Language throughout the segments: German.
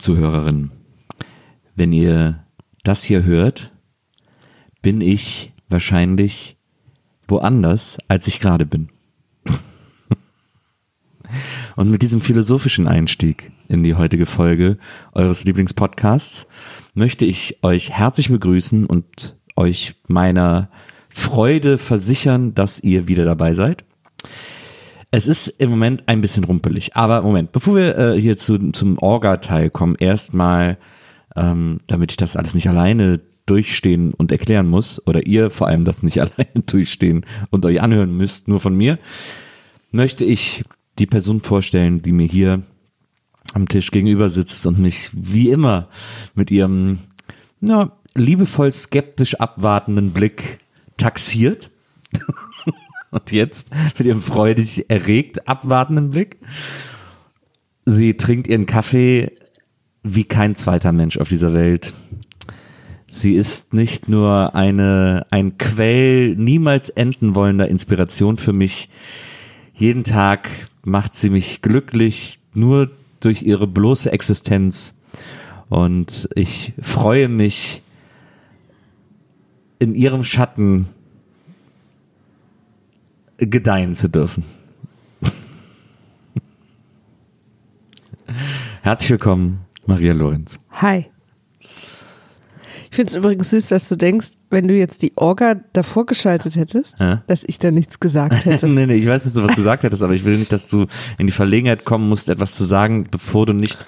liebe WIMAF-Zuhörerinnen. Wenn ihr das hier hört, bin ich wahrscheinlich woanders, als ich gerade bin. Und mit diesem philosophischen Einstieg in die heutige Folge eures Lieblingspodcasts möchte ich euch herzlich begrüßen und euch meiner Freude versichern, dass ihr wieder dabei seid. Es ist im Moment ein bisschen rumpelig, aber Moment, bevor wir äh, hier zu, zum Orga-Teil kommen, erstmal, ähm, damit ich das alles nicht alleine durchstehen und erklären muss, oder ihr vor allem das nicht alleine durchstehen und euch anhören müsst, nur von mir, möchte ich die Person vorstellen, die mir hier am Tisch gegenüber sitzt und mich wie immer mit ihrem na, liebevoll skeptisch abwartenden Blick taxiert. und jetzt mit ihrem freudig erregt abwartenden Blick. Sie trinkt ihren Kaffee wie kein zweiter Mensch auf dieser Welt. Sie ist nicht nur eine, ein Quell niemals enden wollender Inspiration für mich. Jeden Tag macht sie mich glücklich, nur durch ihre bloße Existenz. Und ich freue mich, in ihrem Schatten gedeihen zu dürfen. Herzlich willkommen, Maria Lorenz. Hi. Ich finde es übrigens süß, dass du denkst, wenn du jetzt die Orga davor geschaltet hättest, Ja. dass ich da nichts gesagt hätte. nee, nee, ich weiß, dass du was gesagt hättest, aber ich will nicht, dass du in die Verlegenheit kommen musst, etwas zu sagen, bevor du nicht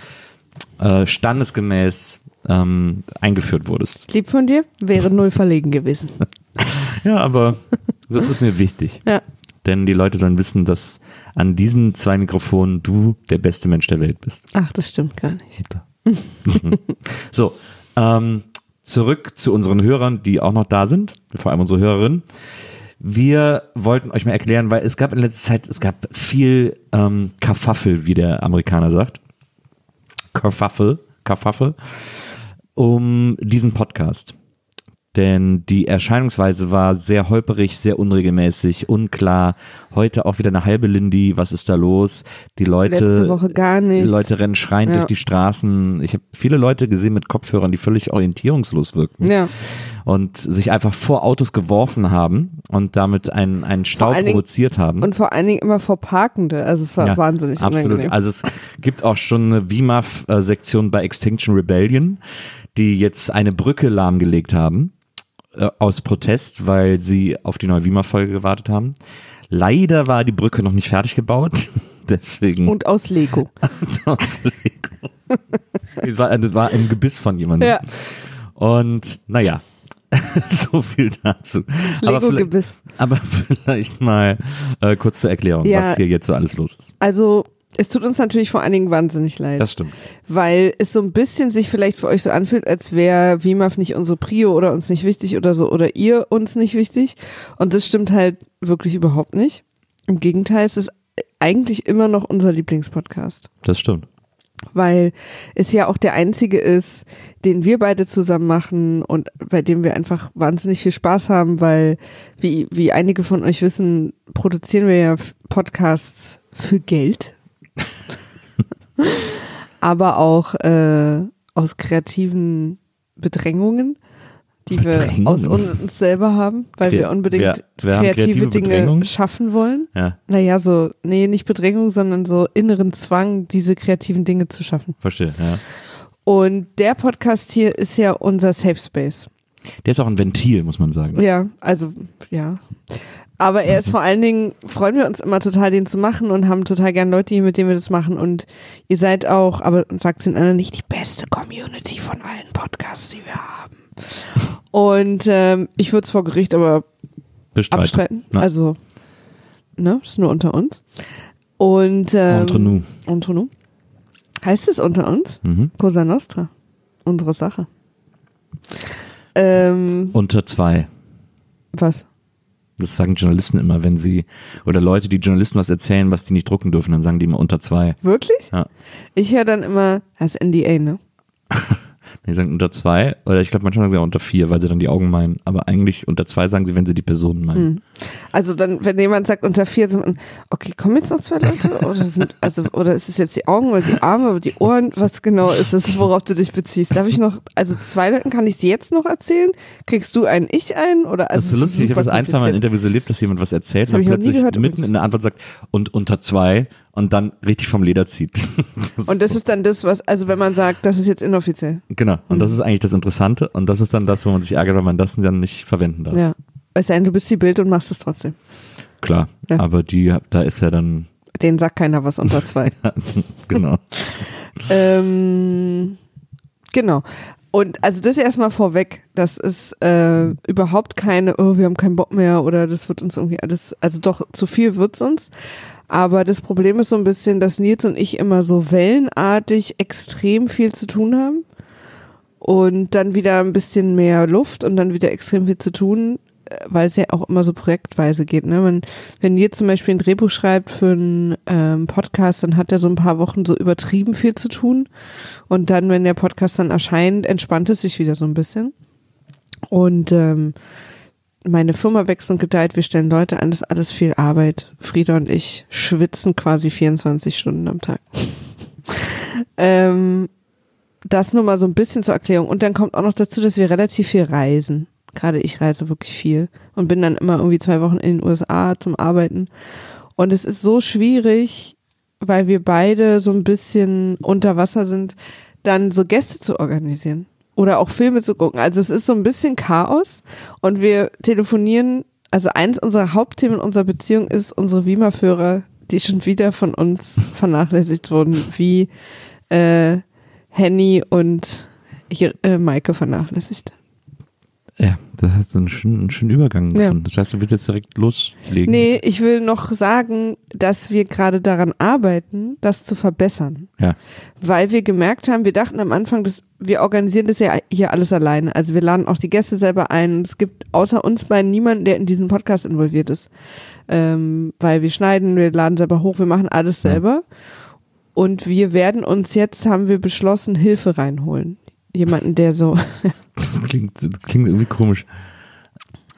äh, standesgemäß ähm, eingeführt wurdest. Lieb von dir, wäre null verlegen gewesen. Ja, aber das ist mir wichtig. Ja. Denn die Leute sollen wissen, dass an diesen zwei Mikrofonen du der beste Mensch der Welt bist. Ach, das stimmt gar nicht. So, ähm, zurück zu unseren Hörern, die auch noch da sind, vor allem unsere Hörerinnen. Wir wollten euch mal erklären, weil es gab in letzter Zeit, es gab viel ähm, Kafaffel, wie der Amerikaner sagt. Kerfuffle, Kerfuffle, um diesen Podcast. Denn die Erscheinungsweise war sehr holperig, sehr unregelmäßig, unklar. Heute auch wieder eine halbe Lindy. Was ist da los? Die Leute, Letzte Woche gar die nichts. Leute rennen schreiend Ja. durch die Straßen. Ich habe viele Leute gesehen mit Kopfhörern, die völlig orientierungslos wirkten Ja. und sich einfach vor Autos geworfen haben und damit einen, einen Stau allen Dingen- provoziert haben. Und vor allen Dingen immer vor Parkende. Also es war Ja, wahnsinnig Absolut. unangenehm. Also es gibt auch schon eine WIMAF-Sektion bei Extinction Rebellion, die jetzt eine Brücke lahmgelegt haben äh, aus Protest, weil sie auf die neue WIMAF-Folge gewartet haben. Leider war die Brücke noch nicht fertig gebaut, deswegen Und aus Lego. aus Lego. Es war, das war ein Gebiss von jemandem. Ja. Und naja, so viel dazu. aber, Lego-Gebiss. aber vielleicht mal äh, kurz zur Erklärung, Ja. was hier jetzt so alles los ist. Also es tut uns natürlich vor allen Dingen wahnsinnig leid. Das stimmt. weil es so ein bisschen sich vielleicht für euch so anfühlt, als wäre WIMAF nicht unsere Prio oder uns nicht wichtig oder so oder ihr uns nicht wichtig. Und das stimmt halt wirklich überhaupt nicht. Im Gegenteil, es ist eigentlich immer noch unser Lieblingspodcast, Das stimmt. weil es ja auch der einzige ist, den wir beide zusammen machen und bei dem wir einfach wahnsinnig viel Spaß haben, weil wie, wie einige von euch wissen, produzieren wir ja Podcasts für Geld aber auch äh, aus kreativen Bedrängungen, die wir Bedrängungen? aus uns selber haben, weil Kre- wir unbedingt wer haben kreative, kreative Dinge schaffen wollen. Ja, Naja, so, nee, nicht Bedrängung, sondern so inneren Zwang, diese kreativen Dinge zu schaffen. verstehe. Ja. Und der Podcast hier ist ja unser Safe Space. Der ist auch ein Ventil, muss man sagen. Ja, also, ja. Aber er ist vor allen Dingen, freuen wir uns immer total, den zu machen und haben total gern Leute hier, mit denen wir das machen. Und ihr seid auch, aber sagt den anderen nicht, die beste Community von allen Podcasts, die wir haben. Und ähm, ich würde es vor Gericht aber Bestreiten. abstreiten. Na. Also, ne, ist nur unter uns. Und ähm, Entre nous. Entre nous. Heißt es unter uns? Mhm. Cosa Nostra. Unsere Sache. Ähm, Unter zwei. was? Das sagen Journalisten immer, wenn sie, oder Leute, die Journalisten was erzählen, was die nicht drucken dürfen, dann sagen die immer unter zwei. Wirklich? Ja. Ich höre dann immer, das ist NDA, ne? Die sagen unter zwei, oder ich glaube manchmal sagen sie auch unter vier, weil sie dann die Augen meinen. Aber eigentlich unter zwei sagen sie, wenn sie die Personen meinen. Also dann, wenn jemand sagt unter vier, sagt man, okay, kommen jetzt noch zwei Leute? Oder sind, also, oder ist es jetzt die Augen oder die Arme oder die Ohren? Was genau ist es, worauf du dich beziehst? Darf ich noch, also zwei Leuten kann ich sie jetzt noch erzählen? Kriegst du einen, ich einen? Oder also Das ist lustig, ich habe das ein, zwei Mal in. Interviews erlebt, dass jemand was erzählt und plötzlich gehört mitten übrigens. in der Antwort sagt, und unter zwei und dann richtig vom Leder zieht. Das Und das ist dann das, was, also wenn man sagt, das ist jetzt inoffiziell. Genau, und Mhm. das ist eigentlich das Interessante und das ist dann das, wo man sich ärgert, weil man das dann nicht verwenden darf. Ja. Es sei denn, du bist die Bild und machst es trotzdem. Klar, Ja. aber die, da ist ja dann, Den sagt keiner was unter zwei. genau. ähm, genau. Und also das erstmal vorweg, das ist äh, überhaupt keine, oh, wir haben keinen Bock mehr oder das wird uns irgendwie alles, also doch, zu viel wird's uns. Aber das Problem ist so ein bisschen, dass Nils und ich immer so wellenartig extrem viel zu tun haben und dann wieder ein bisschen mehr Luft und dann wieder extrem viel zu tun, äh, weil es ja auch immer so projektweise geht. Ne? Wenn, wenn Nils zum Beispiel ein Drehbuch schreibt für einen ähm, Podcast, dann hat er so ein paar Wochen so übertrieben viel zu tun und dann, wenn der Podcast dann erscheint, entspannt es sich wieder so ein bisschen. Und ähm, meine Firma wächst und gedeiht, wir stellen Leute an, das ist alles viel Arbeit. Frieda und ich schwitzen quasi 24 Stunden am Tag. ähm, das nur mal so ein bisschen zur Erklärung. Und dann kommt auch noch dazu, dass wir relativ viel reisen. Gerade ich reise wirklich viel und bin dann immer irgendwie zwei Wochen in den USA zum Arbeiten. Und es ist so schwierig, weil wir beide so ein bisschen unter Wasser sind, dann so Gäste zu organisieren oder auch Filme zu gucken. Also es ist so ein bisschen Chaos und wir telefonieren. Also eins unserer Hauptthemen unserer Beziehung ist unsere Wima-Führer, die schon wieder von uns vernachlässigt wurden, wie äh, Henny und hier, äh, Maike vernachlässigt. Ja, das hast du einen schönen, einen schönen Übergang Ja. gefunden. Das heißt, du willst jetzt direkt loslegen. Nee, ich will noch sagen, dass wir gerade daran arbeiten, das zu verbessern. Ja, Weil wir gemerkt haben, wir dachten am Anfang, dass wir organisieren das ja hier alles alleine. Also wir laden auch die Gäste selber ein. Es gibt außer uns beiden niemanden, der in diesen Podcast involviert ist. Ähm, weil wir schneiden, wir laden selber hoch, wir machen alles Ja. selber. Und wir werden uns jetzt, haben wir beschlossen, Hilfe reinholen. Jemanden, der so, das klingt, das klingt irgendwie komisch.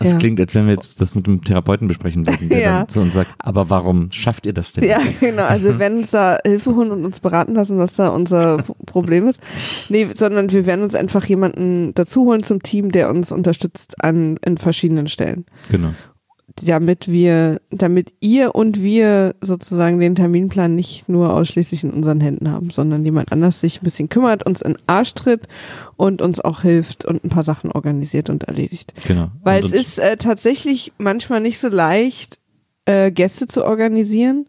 Das Ja. klingt, als wenn wir jetzt das mit dem Therapeuten besprechen würden, der Ja. dann zu uns sagt, aber warum schafft ihr das denn? Ja, genau. Also wir werden uns da Hilfe holen und uns beraten lassen, was da unser Problem ist. Nee, sondern wir werden uns einfach jemanden dazu holen zum Team, der uns unterstützt an in verschiedenen Stellen. Genau. Damit wir, damit ihr und wir sozusagen den Terminplan nicht nur ausschließlich in unseren Händen haben, sondern jemand anders sich ein bisschen kümmert, uns in den Arsch tritt und uns auch hilft und ein paar Sachen organisiert und erledigt. Genau. Weil Und es ist äh, tatsächlich manchmal nicht so leicht, äh, Gäste zu organisieren,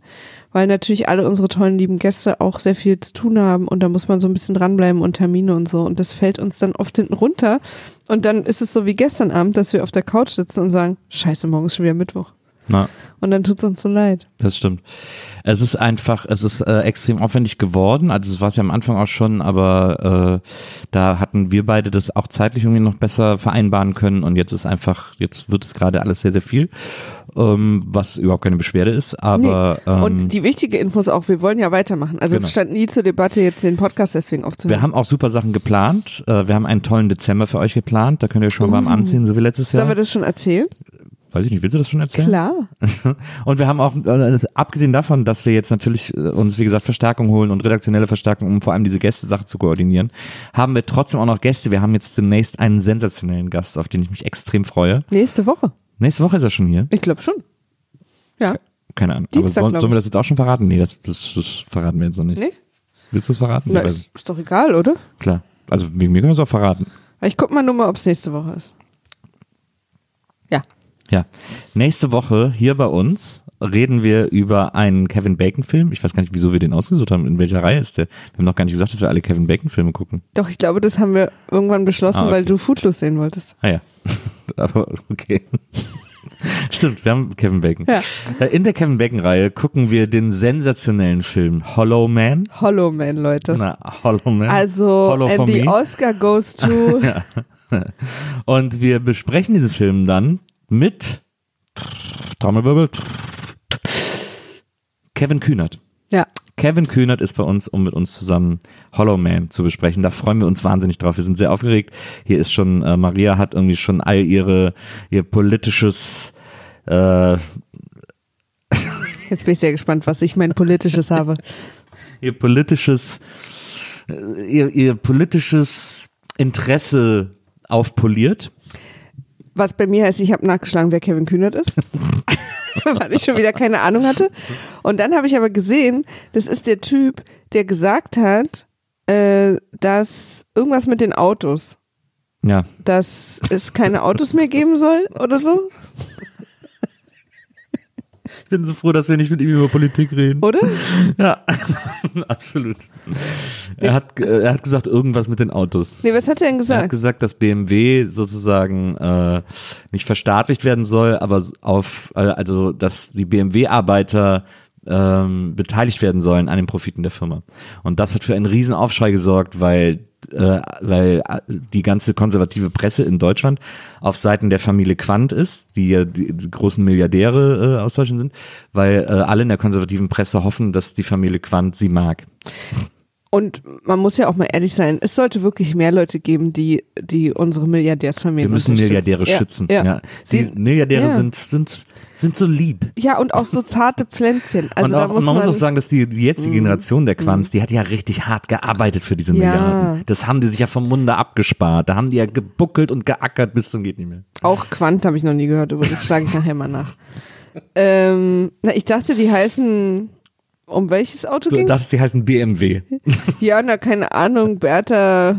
weil natürlich alle unsere tollen lieben Gäste auch sehr viel zu tun haben und da muss man so ein bisschen dranbleiben und Termine und so. Und das fällt uns dann oft hinten runter. Und dann ist es so wie gestern Abend, dass wir auf der Couch sitzen und sagen, scheiße, morgen ist schon wieder Mittwoch Na, und dann tut's uns so leid. das stimmt. Es ist einfach, es ist äh, extrem aufwendig geworden. Also es war es ja am Anfang auch schon, aber äh, da hatten wir beide das auch zeitlich irgendwie noch besser vereinbaren können und jetzt ist einfach, jetzt wird es gerade alles sehr, sehr viel, ähm, was überhaupt keine Beschwerde ist, aber ähm, und die wichtige Info ist auch, wir wollen ja weitermachen. Also Genau. es stand nie zur Debatte, jetzt den Podcast deswegen aufzuhören. wir haben auch super Sachen geplant. Äh, wir haben einen tollen Dezember für euch geplant. Da könnt ihr euch schon warm anziehen, so wie letztes Jahr. Sollen wir das schon erzählen? Weiß ich nicht, willst du das schon erzählen? Klar. Und wir haben auch, äh, abgesehen davon, dass wir jetzt natürlich äh, uns, wie gesagt, Verstärkung holen und redaktionelle Verstärkung, um vor allem diese Gäste-Sache zu koordinieren, haben wir trotzdem auch noch Gäste. Wir haben jetzt demnächst einen sensationellen Gast, auf den ich mich extrem freue. Nächste Woche. Nächste Woche ist er schon hier. Ich glaube schon. Ja. Keine Ahnung. Dienstag, Aber sollen, sollen wir das jetzt auch schon verraten? Nee, das, das, das verraten wir jetzt noch nicht. Nee? Willst du es verraten? Na, ist, ist doch egal, oder? Klar. Also mir können wir es auch verraten. Ich guck mal nur mal, ob es nächste Woche ist. Ja. Ja. Nächste Woche hier bei uns reden wir über einen Kevin Bacon Film. Ich weiß gar nicht, wieso wir den ausgesucht haben. In welcher Reihe ist der? Wir haben noch gar nicht gesagt, dass wir alle Kevin Bacon Filme gucken. Doch, ich glaube, das haben wir irgendwann beschlossen, Ah, okay. weil du Footloose sehen wolltest. Ah ja. Aber okay. Stimmt, wir haben Kevin Bacon. Ja. Äh, In der Kevin Bacon Reihe gucken wir den sensationellen Film Hollow Man. Hollow Man, Leute. Na, Hollow Man. Also, Hollow and the me. Oscar goes to. Und wir besprechen diesen Film dann mit Trommelwirbel. Kevin Kühnert. Ja. Kevin Kühnert ist bei uns, um mit uns zusammen Hollow Man zu besprechen. Da freuen wir uns wahnsinnig drauf. Wir sind sehr aufgeregt. Hier ist schon, äh, Maria hat irgendwie schon all ihre, ihr politisches, äh, Jetzt bin ich sehr gespannt, was ich mein politisches habe. ihr politisches, äh, ihr, ihr politisches Interesse aufpoliert. Was bei mir heißt, ich habe nachgeschlagen, wer Kevin Kühnert ist. Weil ich schon wieder keine Ahnung hatte. Und dann habe ich aber gesehen, das ist der Typ, der gesagt hat, äh, dass irgendwas mit den Autos, Ja, dass es keine Autos mehr geben soll oder so, bin so froh, dass wir nicht mit ihm über Politik reden. oder? Ja, absolut. Er hat, er hat gesagt, irgendwas mit den Autos. Nee, was hat er denn Er hat gesagt? gesagt, dass BMW sozusagen äh, nicht verstaatlicht werden soll, aber auf, äh, also dass die BMW-Arbeiter ähm, beteiligt werden sollen an den Profiten der Firma. Und das hat für einen riesen Aufschrei gesorgt, weil äh, weil äh, die ganze konservative Presse in Deutschland auf Seiten der Familie Quandt ist, die ja die, die großen Milliardäre äh, aus Deutschland sind, weil äh, alle in der konservativen Presse hoffen, dass die Familie Quandt sie mag. Und man muss ja auch mal ehrlich sein, es sollte wirklich mehr Leute geben, die, die unsere Milliardärsfamilien Wir müssen unterstützen. Milliardäre ja, schützen. Ja, Ja. Sie, Die- Milliardäre ja. sind, sind, sind so lieb. ja, und auch so zarte Pflänzchen. Also und, da auch, muss und man, man, muss auch sagen, dass die, die jetzige Generation der Quants, die hat ja richtig hart gearbeitet für diese Ja. Milliarden. Das haben die sich ja vom Munde abgespart. Da haben die ja gebuckelt und geackert bis zum geht nicht mehr. Auch Quant habe ich noch nie gehört, aber das schlage ich nachher mal nach. Ähm, na, ich dachte, die heißen, um welches Auto Du ging dachtest, die heißen BMW. Ja, na, keine Ahnung, Bertha,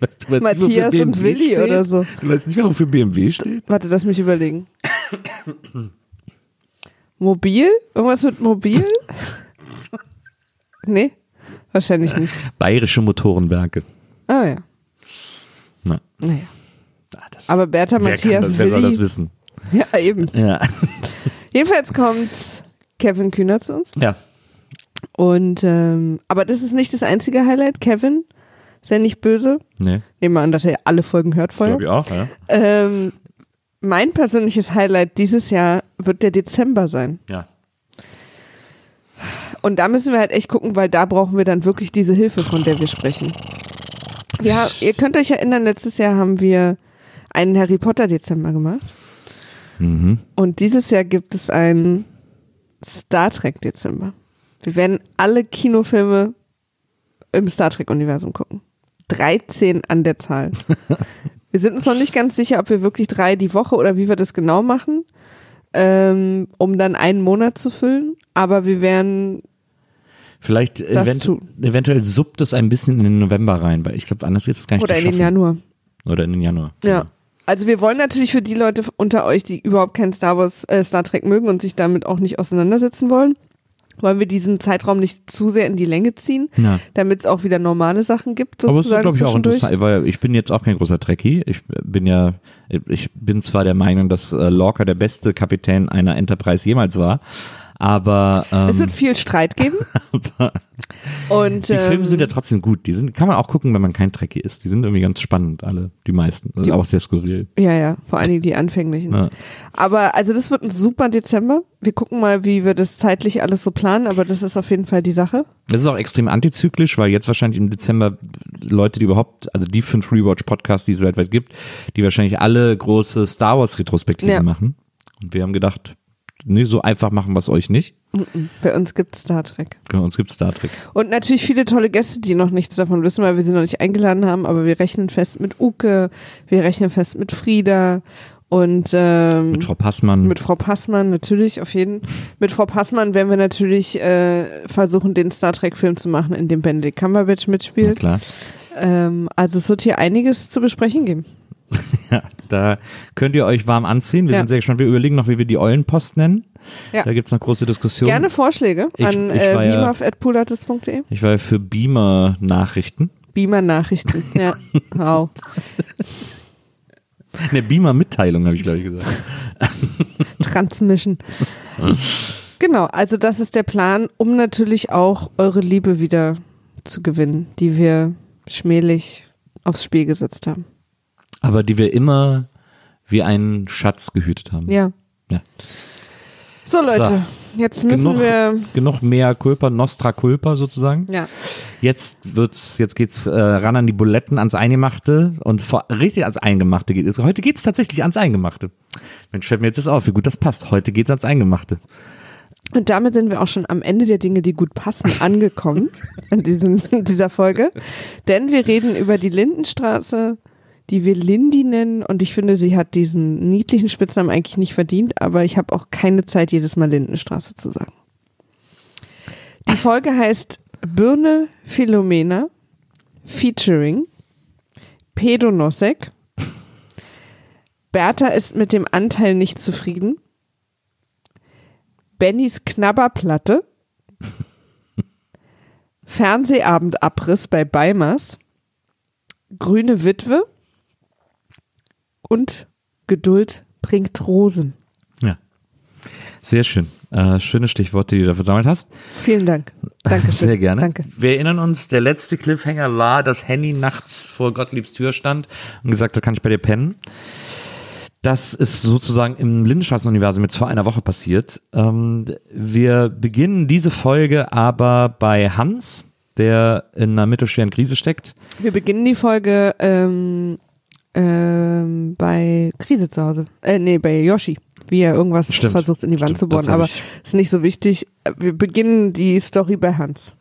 Weißt du, weißt nicht, Matthias und BMW Willi steht? oder so. Du weißt nicht mehr, wofür BMW steht? Warte, lass mich überlegen. Mobil? Irgendwas mit Mobil? nee, wahrscheinlich nicht. Bayerische Motorenwerke. Ah ja, Na, naja. ah, das, Aber Bertha, wer, Matthias, das, wer soll das wissen? Ja, eben. Ja. Jedenfalls kommt Kevin Kühner zu uns. ja. Und ähm, aber das ist nicht das einzige Highlight. Kevin, ist ja nicht böse. Nee, Nehmen wir an, dass er alle Folgen hört vorher. glaube ich auch, ja. Ähm, mein persönliches Highlight dieses Jahr wird der Dezember sein. Ja. Und da müssen wir halt echt gucken, weil da brauchen wir dann wirklich diese Hilfe, von der wir sprechen. Ja, ihr könnt euch erinnern, letztes Jahr haben wir einen Harry Potter Dezember gemacht. Mhm. Und dieses Jahr gibt es einen Star Trek Dezember. Wir werden alle Kinofilme im Star Trek Universum gucken. 13 an der Zahl. Wir sind uns noch nicht ganz sicher, ob wir wirklich drei die Woche oder wie wir das genau machen, ähm, um dann einen Monat zu füllen. Aber wir werden, Vielleicht Das eventu eventuell suppt es ein bisschen in den November rein, weil ich glaube, anders ist es gar nicht oder in den. Januar. Oder in den Januar. Ja. Also wir wollen natürlich für die Leute unter euch, die überhaupt kein Star Wars, äh, Star Trek mögen und sich damit auch nicht auseinandersetzen wollen, wollen wir diesen Zeitraum nicht zu sehr in die Länge ziehen, Ja. damit es auch wieder normale Sachen gibt, Aber es ist, sozusagen glaube ich, auch interessant, weil ich bin jetzt auch kein großer Trekkie. Ich bin ja, ich bin zwar der Meinung, dass äh, Lorca der beste Kapitän einer Enterprise jemals war, aber ähm, Es wird viel Streit geben. und die Filme ähm, sind ja trotzdem gut. Die sind, kann man auch gucken, wenn man kein Trekkie ist. Die sind irgendwie ganz spannend, alle, die meisten. Also Die- auch sehr skurril. ja, ja, vor allen Dingen die anfänglichen. Ja. Aber also das wird ein super Dezember. Wir gucken mal, wie wir das zeitlich alles so planen, aber das ist auf jeden Fall die Sache. Das ist auch extrem antizyklisch, weil jetzt wahrscheinlich im Dezember Leute, die überhaupt, also die fünf Rewatch-Podcasts, die es weltweit gibt, die wahrscheinlich alle große Star Wars-Retrospektive Ja. machen. Und wir haben gedacht, nee, so einfach machen wir es euch nicht. Bei uns gibt Star Trek. Bei uns gibt Star Trek. Und natürlich viele tolle Gäste, die noch nichts davon wissen, weil wir sie noch nicht eingeladen haben, aber wir rechnen fest mit Uke, wir rechnen fest mit Frieda und ähm, Mit Frau Passmann. mit Frau Passmann natürlich, auf jeden Mit Frau Passmann werden wir natürlich äh, versuchen, den Star Trek-Film zu machen, in dem Benedict Cumberbatch Na mitspielt. klar. Ähm, also es wird hier einiges zu besprechen geben. Ja, da könnt ihr euch warm anziehen. Wir Ja. sind sehr gespannt. Wir überlegen noch, wie wir die Eulenpost nennen. Ja. Da gibt's noch große Diskussionen. Gerne Vorschläge Ich- an ich äh, beamer.pulatis.de. Ich war ja für Beamer-Nachrichten. Beamer-Nachrichten. ja, wow. Ne, Beamer-Mitteilung, habe ich, glaube ich, gesagt. Transmission. genau, also das ist der Plan, um natürlich auch eure Liebe wieder zu gewinnen, die wir schmählich aufs Spiel gesetzt haben. Aber die wir immer wie einen Schatz gehütet haben. Ja, Ja. So Leute, jetzt müssen genug, wir. genug mehr Culpa, Nostra Culpa sozusagen. Ja. Jetzt wird's, jetzt geht's äh, ran an die Buletten, ans Eingemachte und vor, richtig ans Eingemachte geht es. Heute geht's tatsächlich ans Eingemachte. Mensch, fällt mir jetzt das auf, wie gut das passt. Heute geht's ans Eingemachte. Und damit sind wir auch schon am Ende der Dinge, die gut passen, angekommen in, diesem, in dieser Folge. Denn wir reden über die Lindenstraße, die wir Lindy nennen. Und ich finde, sie hat diesen niedlichen Spitznamen eigentlich nicht verdient, aber ich habe auch keine Zeit, jedes Mal Lindenstraße zu sagen. Die Folge heißt Birne Philomena featuring Pedonosek. Bertha ist mit dem Anteil nicht zufrieden. Bennys Knabberplatte. Fernsehabendabriss bei Beimers. Grüne Witwe. Und Geduld bringt Rosen. Ja. Sehr schön. Äh, schöne Stichworte, die du da versammelt hast. Vielen Dank. Danke Sehr gerne. Danke. Wir erinnern uns, der letzte Cliffhanger war, dass Henny nachts vor Gottliebs Tür stand und gesagt hat, kann ich bei dir pennen. Das ist sozusagen im Lindenstraßen-Universum jetzt vor einer Woche passiert. Ähm, wir beginnen diese Folge aber bei Hans, der in einer mittelschweren Krise steckt. Wir beginnen die Folge ähm, ähm, bei Krise zu Hause. Äh, nee, bei Yoshi. Wie er irgendwas Stimmt. versucht in die Wand Stimmt, zu bohren. Aber ist nicht so wichtig. Wir beginnen die Story bei Hans.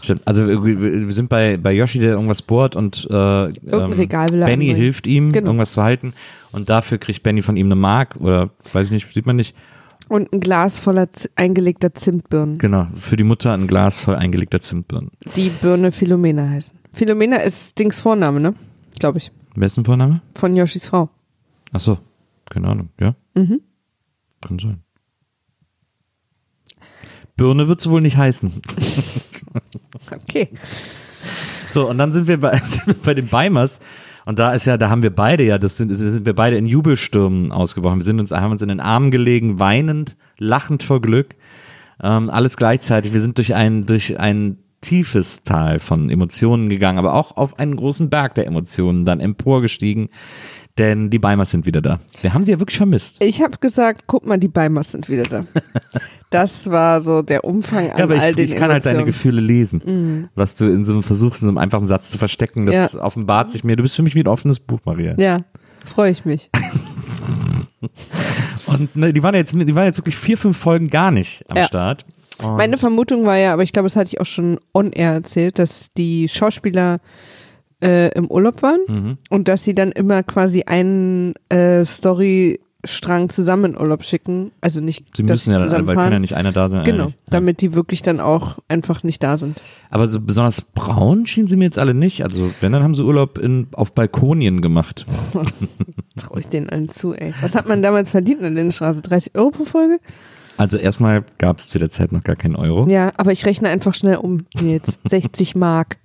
Stimmt. Also wir, wir sind bei, bei Yoshi, der irgendwas bohrt und äh, Irgendein Regal will er Benny anbringen. hilft ihm, Genau. irgendwas zu halten. Und dafür kriegt Benny von ihm eine Mark oder weiß ich nicht, sieht man nicht. Und ein Glas voller eingelegter Zimtbirnen. Genau, für die Mutter ein Glas voll eingelegter Zimtbirnen. Die Birne Philomena heißen. Philomena ist Dings Vorname, ne? Glaube ich. Denn Vorname? Von Yoshis Frau. Ach so, keine Ahnung, ja? Mhm. Kann sein. Birne wird es wohl nicht heißen. Okay. So, und dann sind wir bei, sind wir bei den Beimers. Und da ist ja, da haben wir beide ja, das sind, das sind wir beide in Jubelstürmen ausgebrochen. Wir sind uns, haben uns in den Armen gelegen, weinend, lachend vor Glück. Ähm, alles gleichzeitig. Wir sind durch ein, durch ein tiefes Tal von Emotionen gegangen, aber auch auf einen großen Berg der Emotionen dann emporgestiegen. Denn die Beimers sind wieder da. Wir haben sie ja wirklich vermisst. Ich habe gesagt, guck mal, die Beimers sind wieder da. Das war so der Umfang an Ja, aber all ich, den ich kann halt deine Emotionen. Gefühle lesen. Was du in so einem versuchst, in so einem einfachen Satz zu verstecken, das Ja. offenbart sich mir. Du bist für mich wie ein offenes Buch, Maria. Ja, freue ich mich. Und ne, die waren jetzt, die waren jetzt wirklich vier, fünf Folgen gar nicht am Ja. Start. Und Meine Vermutung war ja, aber ich glaube, das hatte ich auch schon on-air erzählt, dass die Schauspieler äh, im Urlaub waren Mhm. und dass sie dann immer quasi einen äh, Storystrang zusammen in Urlaub schicken. Also nicht, sie müssen ja dann, weil kann ja nicht einer da sein. Genau, eigentlich. damit die wirklich dann auch einfach nicht da sind. Aber so besonders braun schienen sie mir jetzt alle nicht. Also wenn, dann haben sie Urlaub in, auf Balkonien gemacht. Traue ich denen allen zu, ey. Was hat man damals verdient in der Straße? 30 Euro pro Folge? Also erstmal gab es zu der Zeit noch gar keinen Euro. Ja, aber ich rechne einfach schnell um jetzt. 60 Mark.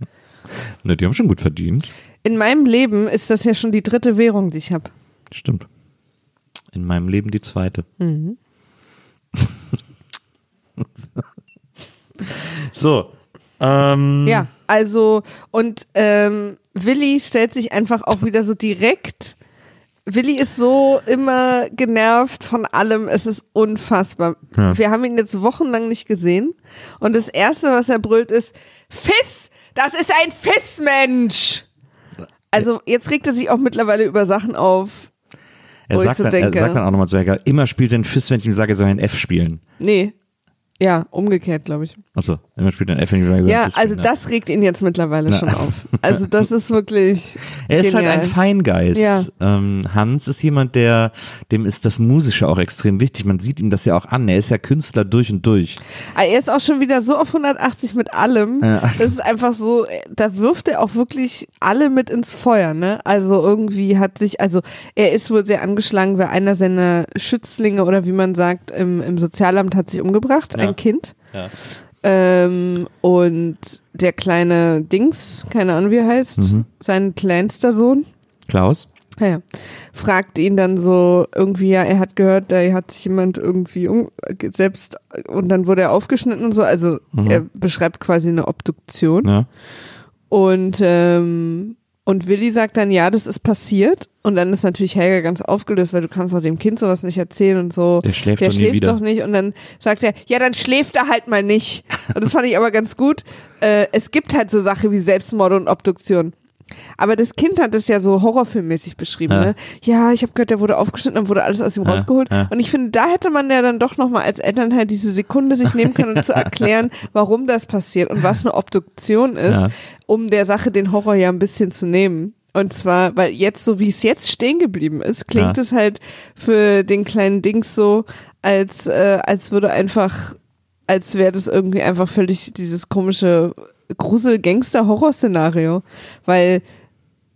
Ne, die haben schon gut verdient. In meinem Leben ist das ja schon die dritte Währung, die ich habe. Stimmt. In meinem Leben die zweite. Mhm. so. Ähm, Ja, also und ähm, Willi stellt sich einfach auch wieder so direkt. Willi ist so immer genervt von allem. Es ist unfassbar. Ja. Wir haben ihn jetzt wochenlang nicht gesehen. Und das Erste, was er brüllt, ist Fiss! Das ist ein Fissmensch! Also jetzt regt er sich auch mittlerweile über Sachen auf. Er sagt, so dann, denke- er sagt dann auch nochmal zu Hacker, immer spielt den Fiss, wenn ich ihm sage, er soll ein F spielen. Nee. Ja, umgekehrt, glaube ich. Achso, immer spielt sage, er soll Ja, also spielen. das regt ihn jetzt mittlerweile Na. schon auf. Also das ist wirklich. Er ist genial. halt ein Feingeist. Ja. Ähm, Hans ist jemand, der, dem ist das Musische auch extrem wichtig. Man sieht ihm das ja auch an. Er ist ja Künstler durch und durch. Aber Er ist auch schon wieder so auf 180 mit allem. Ja. Das ist einfach so, da wirft er auch wirklich alle mit ins Feuer, ne? Also irgendwie hat sich, also er ist wohl sehr angeschlagen, weil einer seiner Schützlinge oder wie man sagt, im, im Sozialamt hat sich umgebracht, Ja. Ein Kind. Ja. Ähm, und der kleine Dings, keine Ahnung wie er heißt, Mhm. sein kleinster Sohn, Klaus? ja, ja, fragt ihn dann so irgendwie, ja, er hat gehört, da hat sich jemand irgendwie um, selbst und dann wurde er aufgeschnitten und so. Also Mhm. er beschreibt quasi eine Obduktion Ja. und ähm, Und Willi sagt dann, ja, das ist passiert. Und dann ist natürlich Helga ganz aufgelöst, weil du kannst doch dem Kind sowas nicht erzählen und so. Der schläft Der doch schläft doch nicht. Und dann sagt er, ja, dann schläft er halt mal nicht. Und das fand ich aber ganz gut. Äh, es gibt halt so Sachen wie Selbstmord und Obduktion. Aber das Kind hat es ja so horrorfilmmäßig beschrieben, Ja. ne? Ja, ich habe gehört, der wurde aufgeschnitten, dann wurde alles aus ihm Ja, rausgeholt. ja. Und ich finde, da hätte man ja dann doch nochmal als Elternteil diese Sekunde sich nehmen können, um zu erklären, warum das passiert und was eine Obduktion ist, um der Sache den Horror ja ein bisschen zu nehmen. Und zwar, weil jetzt, so wie es jetzt stehen geblieben ist, klingt es halt für den kleinen Dings so, als, äh, als würde einfach, als wäre das irgendwie einfach völlig dieses komische Grusel-Gangster-Horror-Szenario. Weil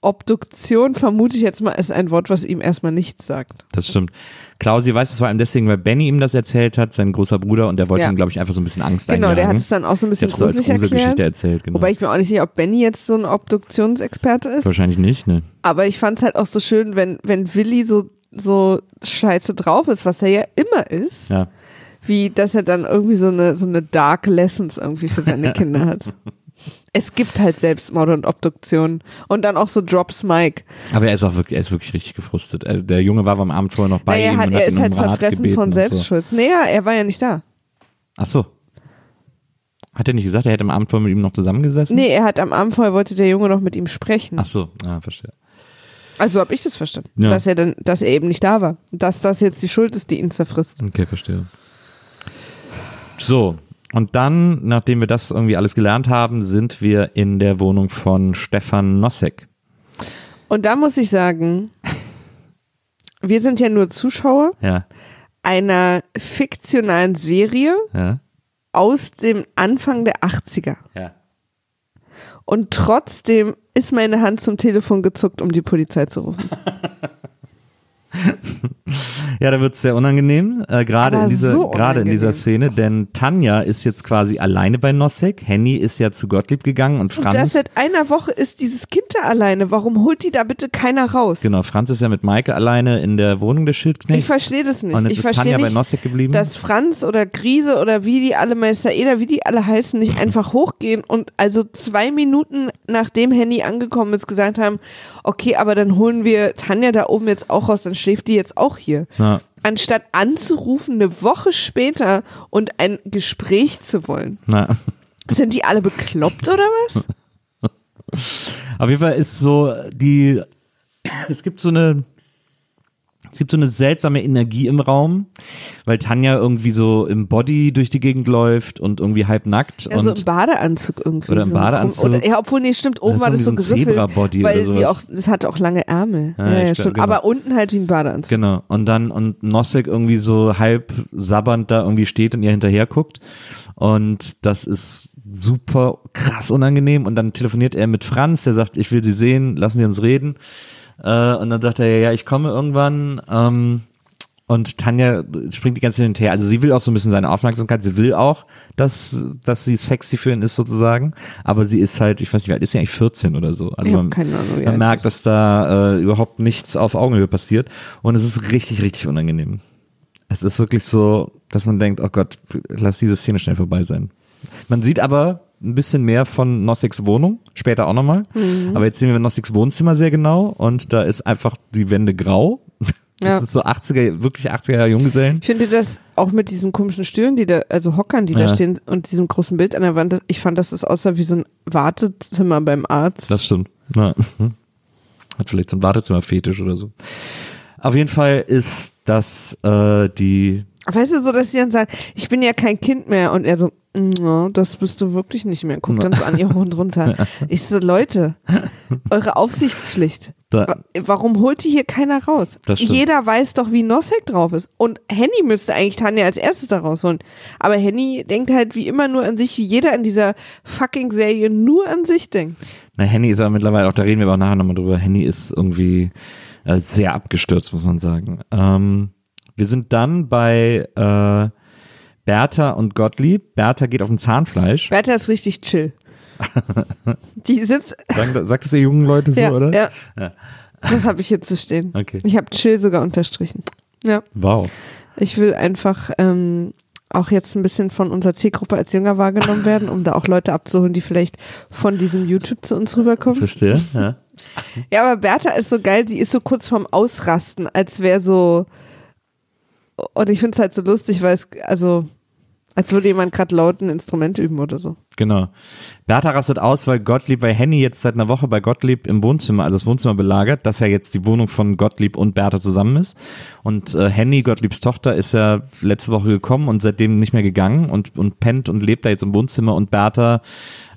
Obduktion, vermute ich jetzt mal, ist ein Wort, was ihm erstmal nichts sagt. Das stimmt. Klausi weiß es vor allem deswegen, weil Benny ihm das erzählt hat, sein großer Bruder, und der wollte Ja. ihm, glaube ich, einfach so ein bisschen Angst Genau, der einjagen. hat es dann auch so ein Der bisschen so als gruselig Gruselgeschichte erklärt. erzählt, genau. Wobei ich mir auch nicht sicher, ob Benny jetzt so ein Obduktionsexperte ist. Wahrscheinlich nicht, ne? Aber ich fand es halt auch so schön, wenn, wenn Willi so, so scheiße drauf ist, was er ja immer ist, Ja. wie dass er dann irgendwie so eine, so eine Dark Lessons irgendwie für seine Kinder hat. Es gibt halt Selbstmord und Obduktion. Und dann auch so Drops Mike. Aber er ist auch wirklich, er ist wirklich richtig gefrustet. Äh, Der Junge war am Abend vorher noch bei Naja, ihm hat, und er hat ist ihn halt um zerfressen von und so. Selbstschutz. Naja, er war ja nicht da. Ach so. Hat er nicht gesagt, er hätte am Abend vorher mit ihm noch zusammengesessen? Nee, er hat am Abend vorher wollte der Junge noch mit ihm sprechen. Ach so, ah, verstehe. Also habe ich das verstanden. Ja. Dass er dann, dass er eben nicht da war. Dass das jetzt die Schuld ist, die ihn zerfrisst. Okay, verstehe. So, und dann, nachdem wir das irgendwie alles gelernt haben, sind wir in der Wohnung von Stefan Nossek. Und da muss ich sagen, wir sind ja nur Zuschauer Ja, einer fiktionalen Serie ja, aus dem Anfang der 80er. ja. Und trotzdem ist meine Hand zum Telefon gezuckt, um die Polizei zu rufen. Ja, da wird es sehr unangenehm, äh, gerade in dieser, so in dieser. Szene, denn Tanja ist jetzt quasi alleine bei Nossek, Henny ist ja zu Gottlieb gegangen und Und Franz, das seit einer Woche ist dieses Kind da alleine. Warum holt die da bitte keiner raus? genau, Franz ist ja mit Maike alleine in der Wohnung des Schildknechts. Ich verstehe das nicht. Und jetzt ich ist verstehe Tanja bei nicht, Nossek geblieben. dass Franz oder Grise oder wie die alle Meister Eder, wie die alle heißen, nicht einfach hochgehen und also zwei Minuten nachdem Henny angekommen ist, gesagt haben, okay, aber dann holen wir Tanja da oben jetzt auch raus, dann schläft die jetzt auch hier. Ja. Anstatt anzurufen eine Woche später und ein Gespräch zu wollen. Na, Sind die alle bekloppt oder was? Auf jeden Fall ist so die, es gibt so eine, es gibt so eine seltsame Energie im Raum, weil Tanja irgendwie so im Body durch die Gegend läuft und irgendwie halb nackt Ja, so und im Badeanzug irgendwie. Oder im so. Badeanzug. Oder, ja, obwohl, nee, stimmt, oben Das war das so so geriffelt. Zebra-Body weil sie auch, das hatte auch lange Ärmel. Ja, Ja, ja, glaub, stimmt. genau. Aber unten halt wie ein Badeanzug. Genau. Und dann, und Nosek irgendwie so halb sabbernd da irgendwie steht und ihr hinterher guckt. Und das ist super krass unangenehm. Und dann telefoniert er mit Franz, der sagt, ich will sie sehen, lassen Sie uns reden. Äh, und dann sagt er, ja, ja, ich komme irgendwann. Ähm, und Tanja springt die ganze Zeit hinterher. Also sie will auch so ein bisschen seine Aufmerksamkeit. Sie will auch, dass, dass sie sexy für ihn ist sozusagen. Aber sie ist halt, ich weiß nicht, wie alt ist sie eigentlich 14 oder so. Also man, keine Ahnung, man merkt, dass da äh, überhaupt nichts auf Augenhöhe passiert. Und es ist richtig, richtig unangenehm. Es ist wirklich so, dass man denkt, oh Gott, lass diese Szene schnell vorbei sein. Man sieht aber ein bisschen mehr von Nosseks Wohnung, später auch nochmal. Mhm. Aber jetzt sehen wir Nosseks Wohnzimmer sehr genau und da ist einfach die Wände grau. Das Ja. ist so 80er, wirklich 80er Jahre Junggesellen. Ich finde das auch mit diesen komischen Stühlen, die da, also Hockern, die Ja. da stehen und diesem großen Bild an der Wand, ich fand, dass das aussah wie so ein Wartezimmer beim Arzt. Das stimmt. Ja. Hat vielleicht so ein Wartezimmer-Fetisch oder so. Auf jeden Fall ist das äh, die weißt du, so, dass sie dann sagen, ich bin ja kein Kind mehr und er so, "Mm, ja, das bist du wirklich nicht mehr. Guckt dann so an ihr hoch und runter. Ich so, Leute, eure Aufsichtspflicht. Da- Wa- Warum holt die hier keiner raus? Jeder weiß doch, wie Nosek drauf ist. Und Henny müsste eigentlich Tanja als erstes da rausholen. Aber Henny denkt halt wie immer nur an sich, wie jeder in dieser fucking Serie nur an sich denkt. Na, Henny ist aber mittlerweile, auch da reden wir aber auch nachher nochmal drüber, Henny ist irgendwie äh, sehr abgestürzt, muss man sagen. Ähm, wir sind dann bei äh, Bertha und Gottlieb. Bertha geht auf ein Zahnfleisch. Bertha ist richtig chill. Die sitzt, Sagen, sagt das ihr jungen Leute so, ja, oder? ja. Ja. Das habe ich hier zu stehen. Okay. Ich habe chill sogar unterstrichen. Ja. Wow. Ich will einfach ähm, auch jetzt ein bisschen von unserer Zielgruppe als jünger wahrgenommen werden, um da auch Leute abzuholen, die vielleicht von diesem YouTube zu uns rüberkommen. Verstehe, ja. Ja, aber Bertha ist so geil, die ist so kurz vorm Ausrasten, als wäre so. Und ich finde es halt so lustig, weil es, also, als würde jemand gerade laut ein Instrument üben oder so. Genau. Bertha rastet aus, weil Gottlieb, weil Henny jetzt seit einer Woche bei Gottlieb im Wohnzimmer, also das Wohnzimmer belagert, das ja jetzt die Wohnung von Gottlieb und Bertha zusammen ist. Und äh, Henny, Gottliebs Tochter, ist ja letzte Woche gekommen und seitdem nicht mehr gegangen und, und pennt und lebt da jetzt im Wohnzimmer und Bertha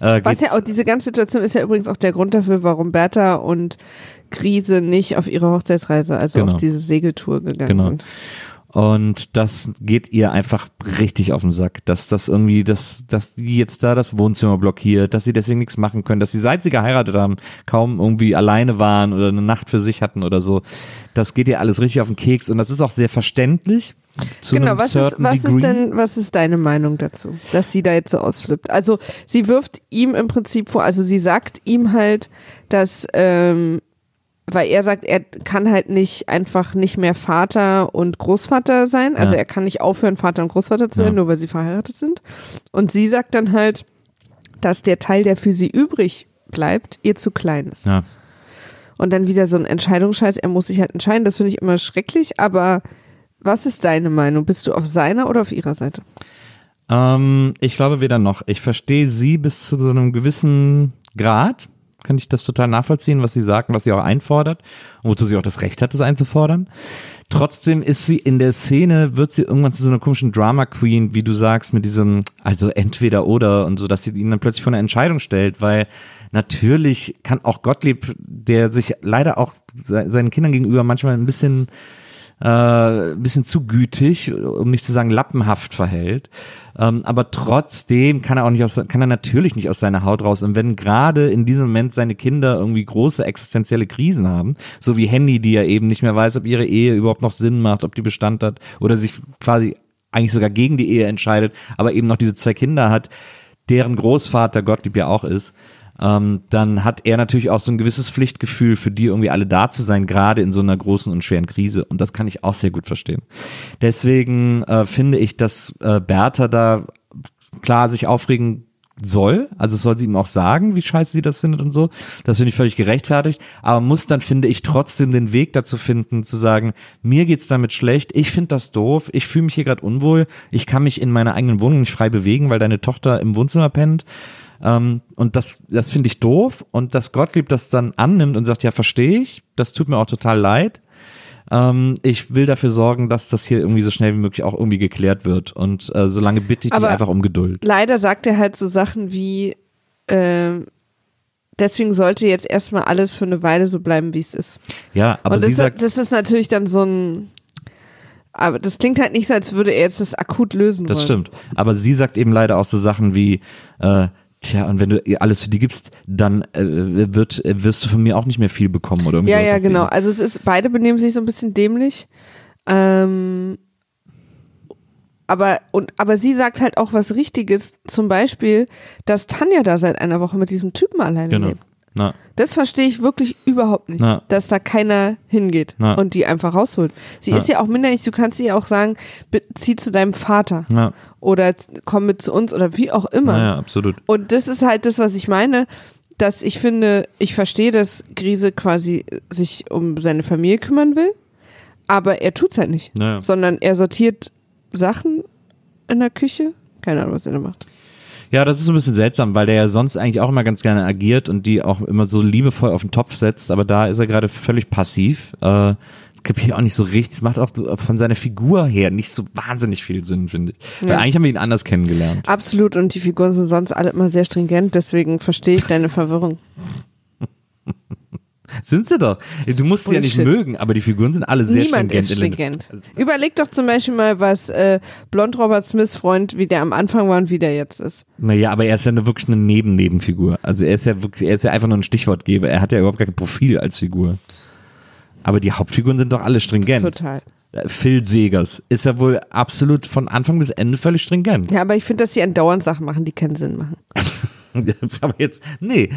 äh, Was ja auch, diese ganze Situation ist ja übrigens auch der Grund dafür, warum Bertha und Krise nicht auf ihre Hochzeitsreise, also Genau. auf diese Segeltour gegangen Genau. sind. Und das geht ihr einfach richtig auf den Sack, dass das irgendwie, dass, dass die jetzt da das Wohnzimmer blockiert, dass sie deswegen nichts machen können, dass sie seit sie geheiratet haben, kaum irgendwie alleine waren oder eine Nacht für sich hatten oder so. Das geht ihr alles richtig auf den Keks und das ist auch sehr verständlich. Zu Genau, was, ist, was degree. ist denn, was ist deine Meinung dazu, dass sie da jetzt so ausflippt? Also sie wirft ihm im Prinzip vor, also sie sagt ihm halt, dass, ähm, weil er sagt, er kann halt nicht einfach nicht mehr Vater und Großvater sein, also Ja. er kann nicht aufhören, Vater und Großvater zu Ja. sein, nur weil sie verheiratet sind. Und sie sagt dann halt, dass der Teil, der für sie übrig bleibt, ihr zu klein ist. Ja. Und dann wieder so ein Entscheidungsscheiß, er muss sich halt entscheiden, das finde ich immer schrecklich, aber was ist deine Meinung? Bist du auf seiner oder auf ihrer Seite? Ähm, ich glaube weder noch. Ich verstehe sie bis zu so einem gewissen Grad. Kann ich das total nachvollziehen, was sie sagt was sie auch einfordert und wozu sie auch das Recht hat, das einzufordern. Trotzdem ist sie in der Szene, wird sie irgendwann zu so einer komischen Drama Queen, wie du sagst, mit diesem, also entweder oder und so, dass sie ihn dann plötzlich vor eine Entscheidung stellt, weil natürlich kann auch Gottlieb, der sich leider auch se- seinen Kindern gegenüber manchmal ein bisschen äh, ein bisschen zu gütig, um nicht zu sagen lappenhaft verhält. Ähm, aber trotzdem kann er auch nicht aus, kann er natürlich nicht aus seiner Haut raus. Und wenn gerade in diesem Moment seine Kinder irgendwie große existenzielle Krisen haben, so wie Henny, die ja eben nicht mehr weiß, ob ihre Ehe überhaupt noch Sinn macht, ob die Bestand hat oder sich quasi eigentlich sogar gegen die Ehe entscheidet, aber eben noch diese zwei Kinder hat, deren Großvater Gottlieb ja auch ist, ähm, dann hat er natürlich auch so ein gewisses Pflichtgefühl, für die irgendwie alle da zu sein, gerade in so einer großen und schweren Krise. Und das kann ich auch sehr gut verstehen. Deswegen äh, finde ich, dass äh, Bertha da klar sich aufregen soll, also soll sie ihm auch sagen, wie scheiße sie das findet und so. Das finde ich völlig gerechtfertigt, aber muss dann, finde ich, trotzdem den Weg dazu finden, zu sagen, mir geht's damit schlecht, ich finde das doof, ich fühle mich hier gerade unwohl, ich kann mich in meiner eigenen Wohnung nicht frei bewegen, weil deine Tochter im Wohnzimmer pennt. Ähm, und das, das finde ich doof. Und dass Gottlieb das dann annimmt und sagt, ja, verstehe ich, das tut mir auch total leid. Ähm, ich will dafür sorgen, dass das hier irgendwie so schnell wie möglich auch irgendwie geklärt wird. Und äh, solange bitte ich dich Aber- einfach um Geduld. Leider sagt er halt so Sachen wie, ähm, deswegen sollte jetzt erstmal alles für eine Weile so bleiben, wie es ist. Ja, aber Und sie das, sagt, das ist natürlich dann so ein, aber das klingt halt nicht so, als würde er jetzt das akut lösen das wollen. stimmt. Aber sie sagt eben leider auch so Sachen wie, äh, Tja, und wenn du alles für die gibst, dann äh, wird, wirst du von mir auch nicht mehr viel bekommen oder irgendwie Ja, ja, genau. Also es ist, beide benehmen sich so ein bisschen dämlich. Ähm, aber, und, aber sie sagt halt auch was Richtiges, zum Beispiel, dass Tanja da seit einer Woche mit diesem Typen alleine Genau. lebt. Na, Das verstehe ich wirklich überhaupt nicht, Na. dass da keiner hingeht Na. und die einfach rausholt. Sie ist ja auch minderjährig, du kannst ihr auch sagen, zieh zu deinem Vater oder komm mit zu uns oder wie auch immer. ja, absolut. Und das ist halt das, was ich meine, dass ich finde, ich verstehe, dass Grise quasi sich um seine Familie kümmern will, aber er tut's halt nicht, sondern er sortiert Sachen in der Küche. Keine Ahnung, was er da macht. Ja, das ist so ein bisschen seltsam, weil der ja sonst eigentlich auch immer ganz gerne agiert und die auch immer so liebevoll auf den Topf setzt, aber da ist er gerade völlig passiv. Äh, das kapiere ich auch nicht so richtig. Das macht auch von seiner Figur her nicht so wahnsinnig viel Sinn, finde ich. Weil Ja. eigentlich haben wir ihn anders kennengelernt. Absolut, und die Figuren sind sonst alle immer sehr stringent, deswegen verstehe ich deine Verwirrung. Sind sie doch. Du musst sie ja nicht Bullshit. mögen, aber die Figuren sind alle sehr Niemand stringent. ist stringent. Überleg doch zum Beispiel mal, was äh, Blond Robert Smiths Freund, wie der am Anfang war und wie der jetzt ist. Naja, aber er ist ja eine, wirklich eine Neben-Nebenfigur. Also er ist ja wirklich, er ist ja einfach nur ein Stichwortgeber. Er hat ja überhaupt kein Profil als Figur. Aber die Hauptfiguren sind doch alle stringent. Total. Äh, Phil Segers ist ja wohl absolut von Anfang bis Ende völlig stringent. Ja, aber ich finde, dass sie andauernd Sachen machen, die keinen Sinn machen. Aber jetzt, nee,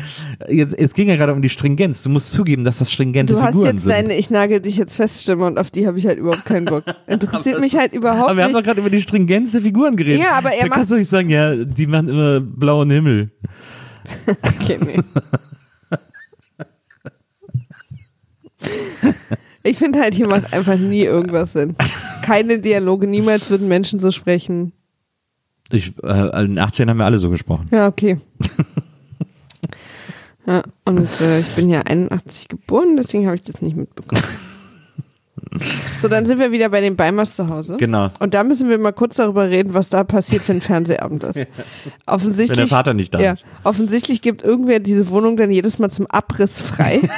jetzt, es ging ja gerade um die Stringenz. Du musst zugeben, dass das stringente Du hast Figuren jetzt sind. deine Ich nagel dich jetzt feststimme und auf die habe ich halt überhaupt keinen Bock. Interessiert mich halt überhaupt aber wir haben doch nicht. gerade über die Stringenz der Figuren geredet. Ja, aber er da macht- kannst du nicht sagen, ja, die machen immer blauen Himmel. Okay, nee. Ich finde halt, hier macht einfach nie irgendwas Sinn. Keine Dialoge, niemals würden Menschen so sprechen. Ich, äh, in den 18 haben wir alle so gesprochen. Ja, okay. Ja, und äh, ich bin ja 81 geboren, deswegen habe ich das nicht mitbekommen. So, dann sind wir wieder bei den Beimers zu Hause. Genau. Und da müssen wir mal kurz darüber reden, was da passiert, wenn Fernsehabend ist. Offensichtlich, Wenn der Vater nicht da ja, ist. Offensichtlich gibt irgendwer diese Wohnung dann jedes Mal zum Abriss frei.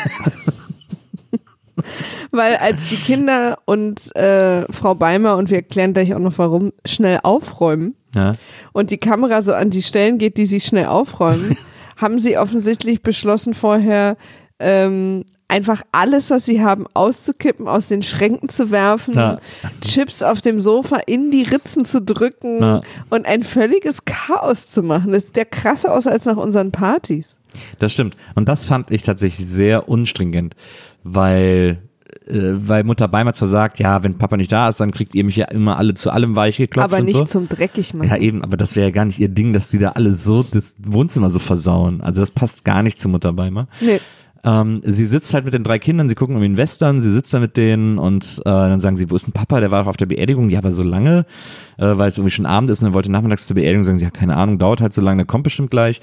Weil als die Kinder und äh, Frau Beimer, und wir erklären gleich auch noch warum, schnell aufräumen Ja. und die Kamera so an die Stellen geht, die sie schnell aufräumen, haben sie offensichtlich beschlossen vorher, ähm, einfach alles, was sie haben, auszukippen, aus den Schränken zu werfen, Ja. Chips auf dem Sofa in die Ritzen zu drücken Ja. und ein völliges Chaos zu machen. Das sieht ja krasser aus als nach unseren Partys. Das stimmt. Und das fand ich tatsächlich sehr unstringent, weil, weil Mutter Beimer zwar sagt, ja, wenn Papa nicht da ist, dann kriegt ihr mich ja immer alle zu allem weich geklopft aber nicht so. zum dreckig machen. Ja, eben, aber das wäre ja gar nicht ihr Ding, dass die da alle so das Wohnzimmer so versauen. Also das passt gar nicht zu Mutter Beimer. Nee. Ähm, sie sitzt halt mit den drei Kindern, sie gucken irgendwie einen Western, sie sitzt da mit denen und äh, dann sagen sie, wo ist denn Papa? Der war doch auf der Beerdigung, ja, aber so lange, äh, weil es irgendwie schon Abend ist und er wollte nachmittags zur Beerdigung, sagen sie, ja, keine Ahnung, dauert halt so lange, der kommt bestimmt gleich.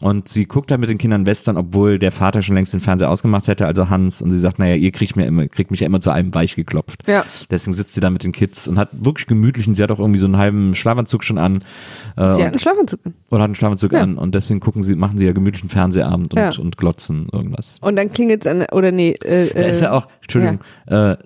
Und sie guckt halt mit den Kindern Western, obwohl der Vater schon längst den Fernseher ausgemacht hätte, also Hans, und sie sagt, naja, ihr kriegt, mir immer, kriegt mich ja immer zu einem weich geklopft. Ja. Deswegen sitzt sie da mit den Kids und hat wirklich gemütlich und sie hat auch irgendwie so einen halben Schlafanzug schon an. Äh, Sie hatten einen Schlafanzug an. oder hat einen Schlafanzug Ja. an und deswegen gucken sie, machen sie ja gemütlichen Fernsehabend und, Ja. und glotzen irgendwas. Und dann klingelt es an, oder nee, äh, Da ist ja auch, Entschuldigung, äh,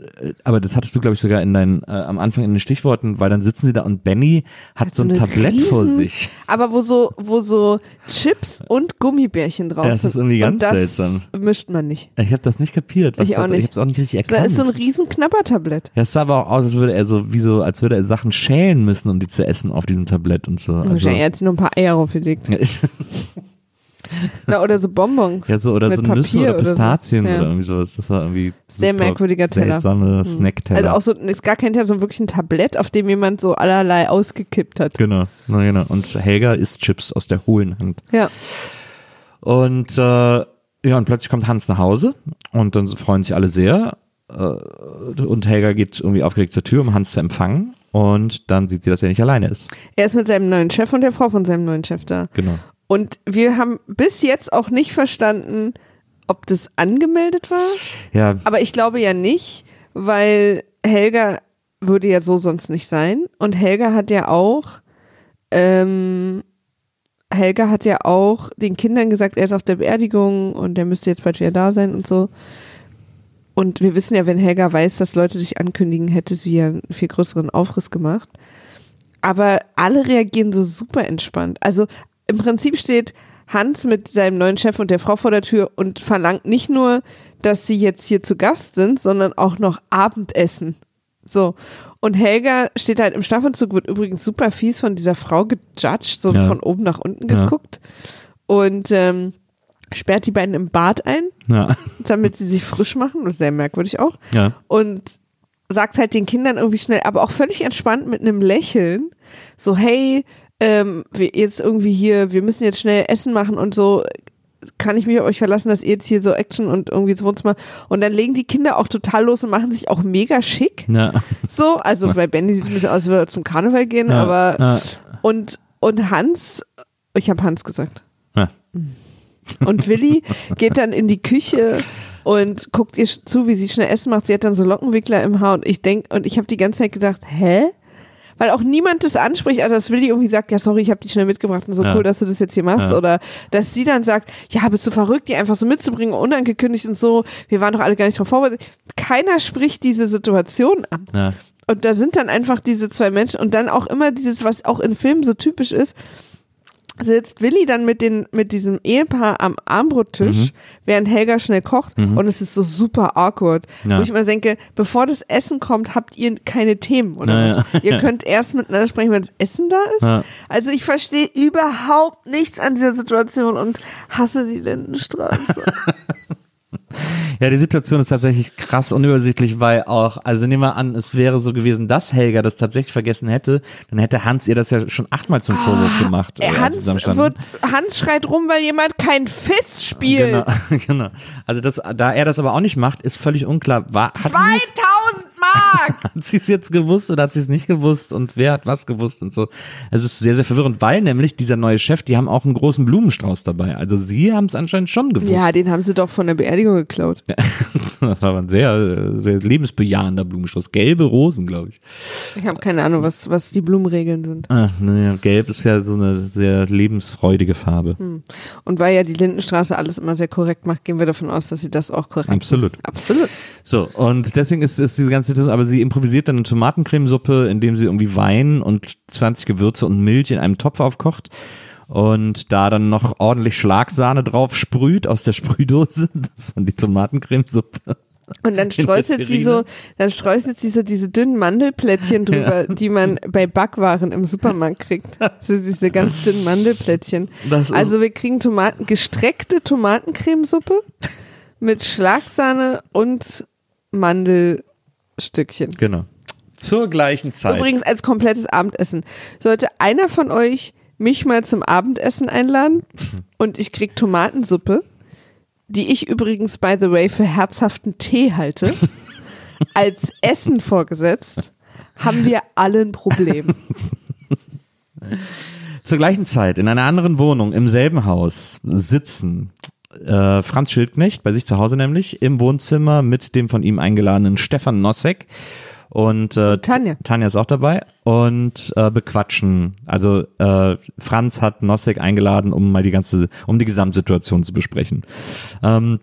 aber das hattest du, glaube ich, sogar in deinen, äh, am Anfang in den Stichworten, weil dann sitzen sie da und Benny hat, so ein Tablett vor riesen- sich. Aber wo so, wo so Chips und Gummibärchen drauf Ja, sind. das ist irgendwie ganz und das seltsam. mischt man nicht. Ich habe das nicht kapiert. Ich auch da, nicht. Ich habe es auch nicht richtig Da erkannt. ist so ein riesen Knabbertablett. ja, es sah aber auch aus, als würde er so, wie so, als würde er Sachen schälen müssen, um die zu essen auf diesem Tablett und so. Also, Wahrscheinlich hat sie noch ein paar Eier draufgelegt. Na, oder so Bonbons. ja, so, oder Mit so Nüsse Papier oder oder so. Pistazien Ja. oder irgendwie sowas. Das war irgendwie Sehr merkwürdiger Teller. Seltsame Snackteller. Also auch so, ist gar kein Teller, sondern wirklich ein Tablett, auf dem jemand so allerlei ausgekippt hat. Genau, na genau. Und Helga isst Chips aus der hohlen Hand. Ja. Und äh, ja, und plötzlich kommt Hans nach Hause und dann freuen sich alle sehr. Äh, und Helga geht irgendwie aufgeregt zur Tür, um Hans zu empfangen. Und dann sieht sie, dass er nicht alleine ist. Er ist mit seinem neuen Chef und der Frau von seinem neuen Chef da. Genau. Und wir haben bis jetzt auch nicht verstanden, ob das angemeldet war. Ja, Aber ich glaube ja nicht, weil Helga würde ja so sonst nicht sein. Und Helga hat ja auch, ähm, Helga hat ja auch den Kindern gesagt, er ist auf der Beerdigung und er müsste jetzt bald wieder da sein und so. Und wir wissen ja, wenn Helga weiß, dass Leute sich ankündigen, hätte sie ja einen viel größeren Aufriss gemacht. Aber alle reagieren so super entspannt. Also im Prinzip steht Hans mit seinem neuen Chef und der Frau vor der Tür und verlangt nicht nur, dass sie jetzt hier zu Gast sind, sondern auch noch Abendessen. So. Und Helga steht halt im Schlafanzug, wird übrigens super fies von dieser Frau gejudged, so Ja. von oben nach unten Ja. geguckt. Und ähm, sperrt die beiden im Bad ein, ja, damit sie sich frisch machen. Das ist sehr merkwürdig auch ja. und sagt halt den Kindern irgendwie schnell, aber auch völlig entspannt mit einem Lächeln, so hey, ähm, wir jetzt irgendwie hier, wir müssen jetzt schnell Essen machen und so, kann ich mich auf euch verlassen, dass ihr jetzt hier so Action und irgendwie ins Wohnzimmer und dann legen die Kinder auch total los und machen sich auch mega schick, ja. so, also bei Benny sieht es ein bisschen aus, als würde er zum Karneval gehen, ja, aber ja, und und Hans, ich habe Hans gesagt. ja. Und Willi geht dann in die Küche und guckt ihr zu, wie sie schnell Essen macht. Sie hat dann so Lockenwickler im Haar und ich denk und ich habe die ganze Zeit gedacht, hä? Weil auch niemand das anspricht, also dass Willi irgendwie sagt, ja sorry, ich habe die schnell mitgebracht und so Ja. cool, dass du das jetzt hier machst. Ja. Oder dass sie dann sagt, ja, bist du verrückt, die einfach so mitzubringen, unangekündigt und so. Wir waren doch alle gar nicht drauf vorbereitet. Keiner spricht diese Situation an. ja. Und da sind dann einfach diese zwei Menschen und dann auch immer dieses, was auch in Filmen so typisch ist, sitzt Willi dann mit, den, mit diesem Ehepaar am Armbrottisch, Mhm. während Helga schnell kocht und es ist so super awkward. Ja. Wo ich immer denke, bevor das Essen kommt, habt ihr keine Themen oder Ja, was? ja. Ihr könnt erst miteinander sprechen, wenn das Essen da ist. Ja. Also ich verstehe überhaupt nichts an dieser Situation und hasse die Lindenstraße. Ja, die Situation ist tatsächlich krass unübersichtlich, weil auch, also nehmen wir an, es wäre so gewesen, dass Helga das tatsächlich vergessen hätte, dann hätte Hans ihr das ja schon achtmal zum Vorwurf gemacht. äh, sie Hans, wird, Hans schreit rum, weil jemand kein Fiss spielt. Genau, genau. Also das, da er das aber auch nicht macht, ist völlig unklar. War, hat 2000 Mark! hat sie es jetzt gewusst oder hat sie es nicht gewusst und wer hat was gewusst und so. Es ist sehr, sehr verwirrend, weil nämlich dieser neue Chef, die haben auch einen großen Blumenstrauß dabei. Also sie haben es anscheinend schon gewusst. Ja, den haben sie doch von der Beerdigung geklaut. das war aber ein sehr, sehr lebensbejahender Blumenstrauß. Gelbe Rosen, glaube ich. Ich habe keine Ahnung, was, was die Blumenregeln sind. Ah, naja, gelb ist ja so eine sehr lebensfreudige Farbe. Und weil ja die Lindenstraße alles immer sehr korrekt macht, gehen wir davon aus, dass sie das auch korrekt Absolut. macht. Absolut. So, und deswegen ist, ist diese ganze Situation, aber sie improvisiert dann eine Tomatencremesuppe, indem sie irgendwie Wein und 20 Gewürze und Milch in einem Topf aufkocht und da dann noch ordentlich Schlagsahne drauf sprüht aus der Sprühdose. Das ist dann die Tomatencremesuppe. Und dann streuselt sie so, dann streuselt sie so diese dünnen Mandelplättchen drüber, die man bei Backwaren im Supermarkt kriegt. So diese ganz dünnen Mandelplättchen. Das Also wir kriegen Tomaten, gestreckte Tomatencremesuppe mit Schlagsahne und Mandelstückchen. Genau. Zur gleichen Zeit. Übrigens als komplettes Abendessen. Sollte einer von euch mich mal zum Abendessen einladen und ich krieg Tomatensuppe, die ich übrigens by the way für herzhaften Tee halte, als Essen vorgesetzt, haben wir alle ein Problem. Zur gleichen Zeit in einer anderen Wohnung im selben Haus sitzen äh, Franz Schildknecht, bei sich zu Hause nämlich, im Wohnzimmer mit dem von ihm eingeladenen Stefan Nossek. Und, äh, Tanja. Tanja ist auch dabei und äh, bequatschen. Also äh, Franz hat Nossek eingeladen, um mal die ganze, um die Gesamtsituation zu besprechen. Ähm,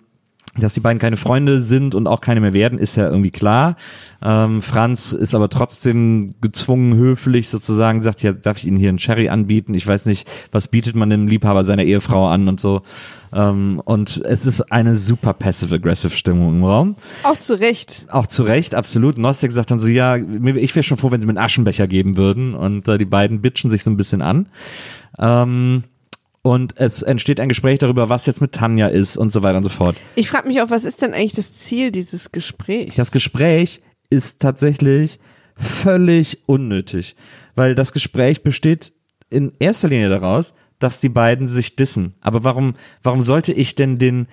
dass die beiden keine Freunde sind und auch keine mehr werden, ist ja irgendwie klar. Ähm, Franz ist aber trotzdem gezwungen, höflich sozusagen, sagt, ja, darf ich Ihnen hier einen Sherry anbieten? Ich weiß nicht, was bietet man dem Liebhaber seiner Ehefrau an und so. Ähm, und es ist eine super passive-aggressive Stimmung im Raum. Auch zu Recht. Auch zu Recht, absolut. Nostek sagt dann so, ja, ich wäre schon froh, wenn sie mir einen Aschenbecher geben würden. Und äh, die beiden bitchen sich so ein bisschen an. Ähm, und es entsteht ein Gespräch darüber, was jetzt mit Tanja ist und so weiter und so fort. Ich frage mich auch, was ist denn eigentlich das Ziel dieses Gesprächs? Das Gespräch ist tatsächlich völlig unnötig, weil das Gespräch besteht in erster Linie daraus, dass die beiden sich dissen. Aber warum, warum sollte ich denn den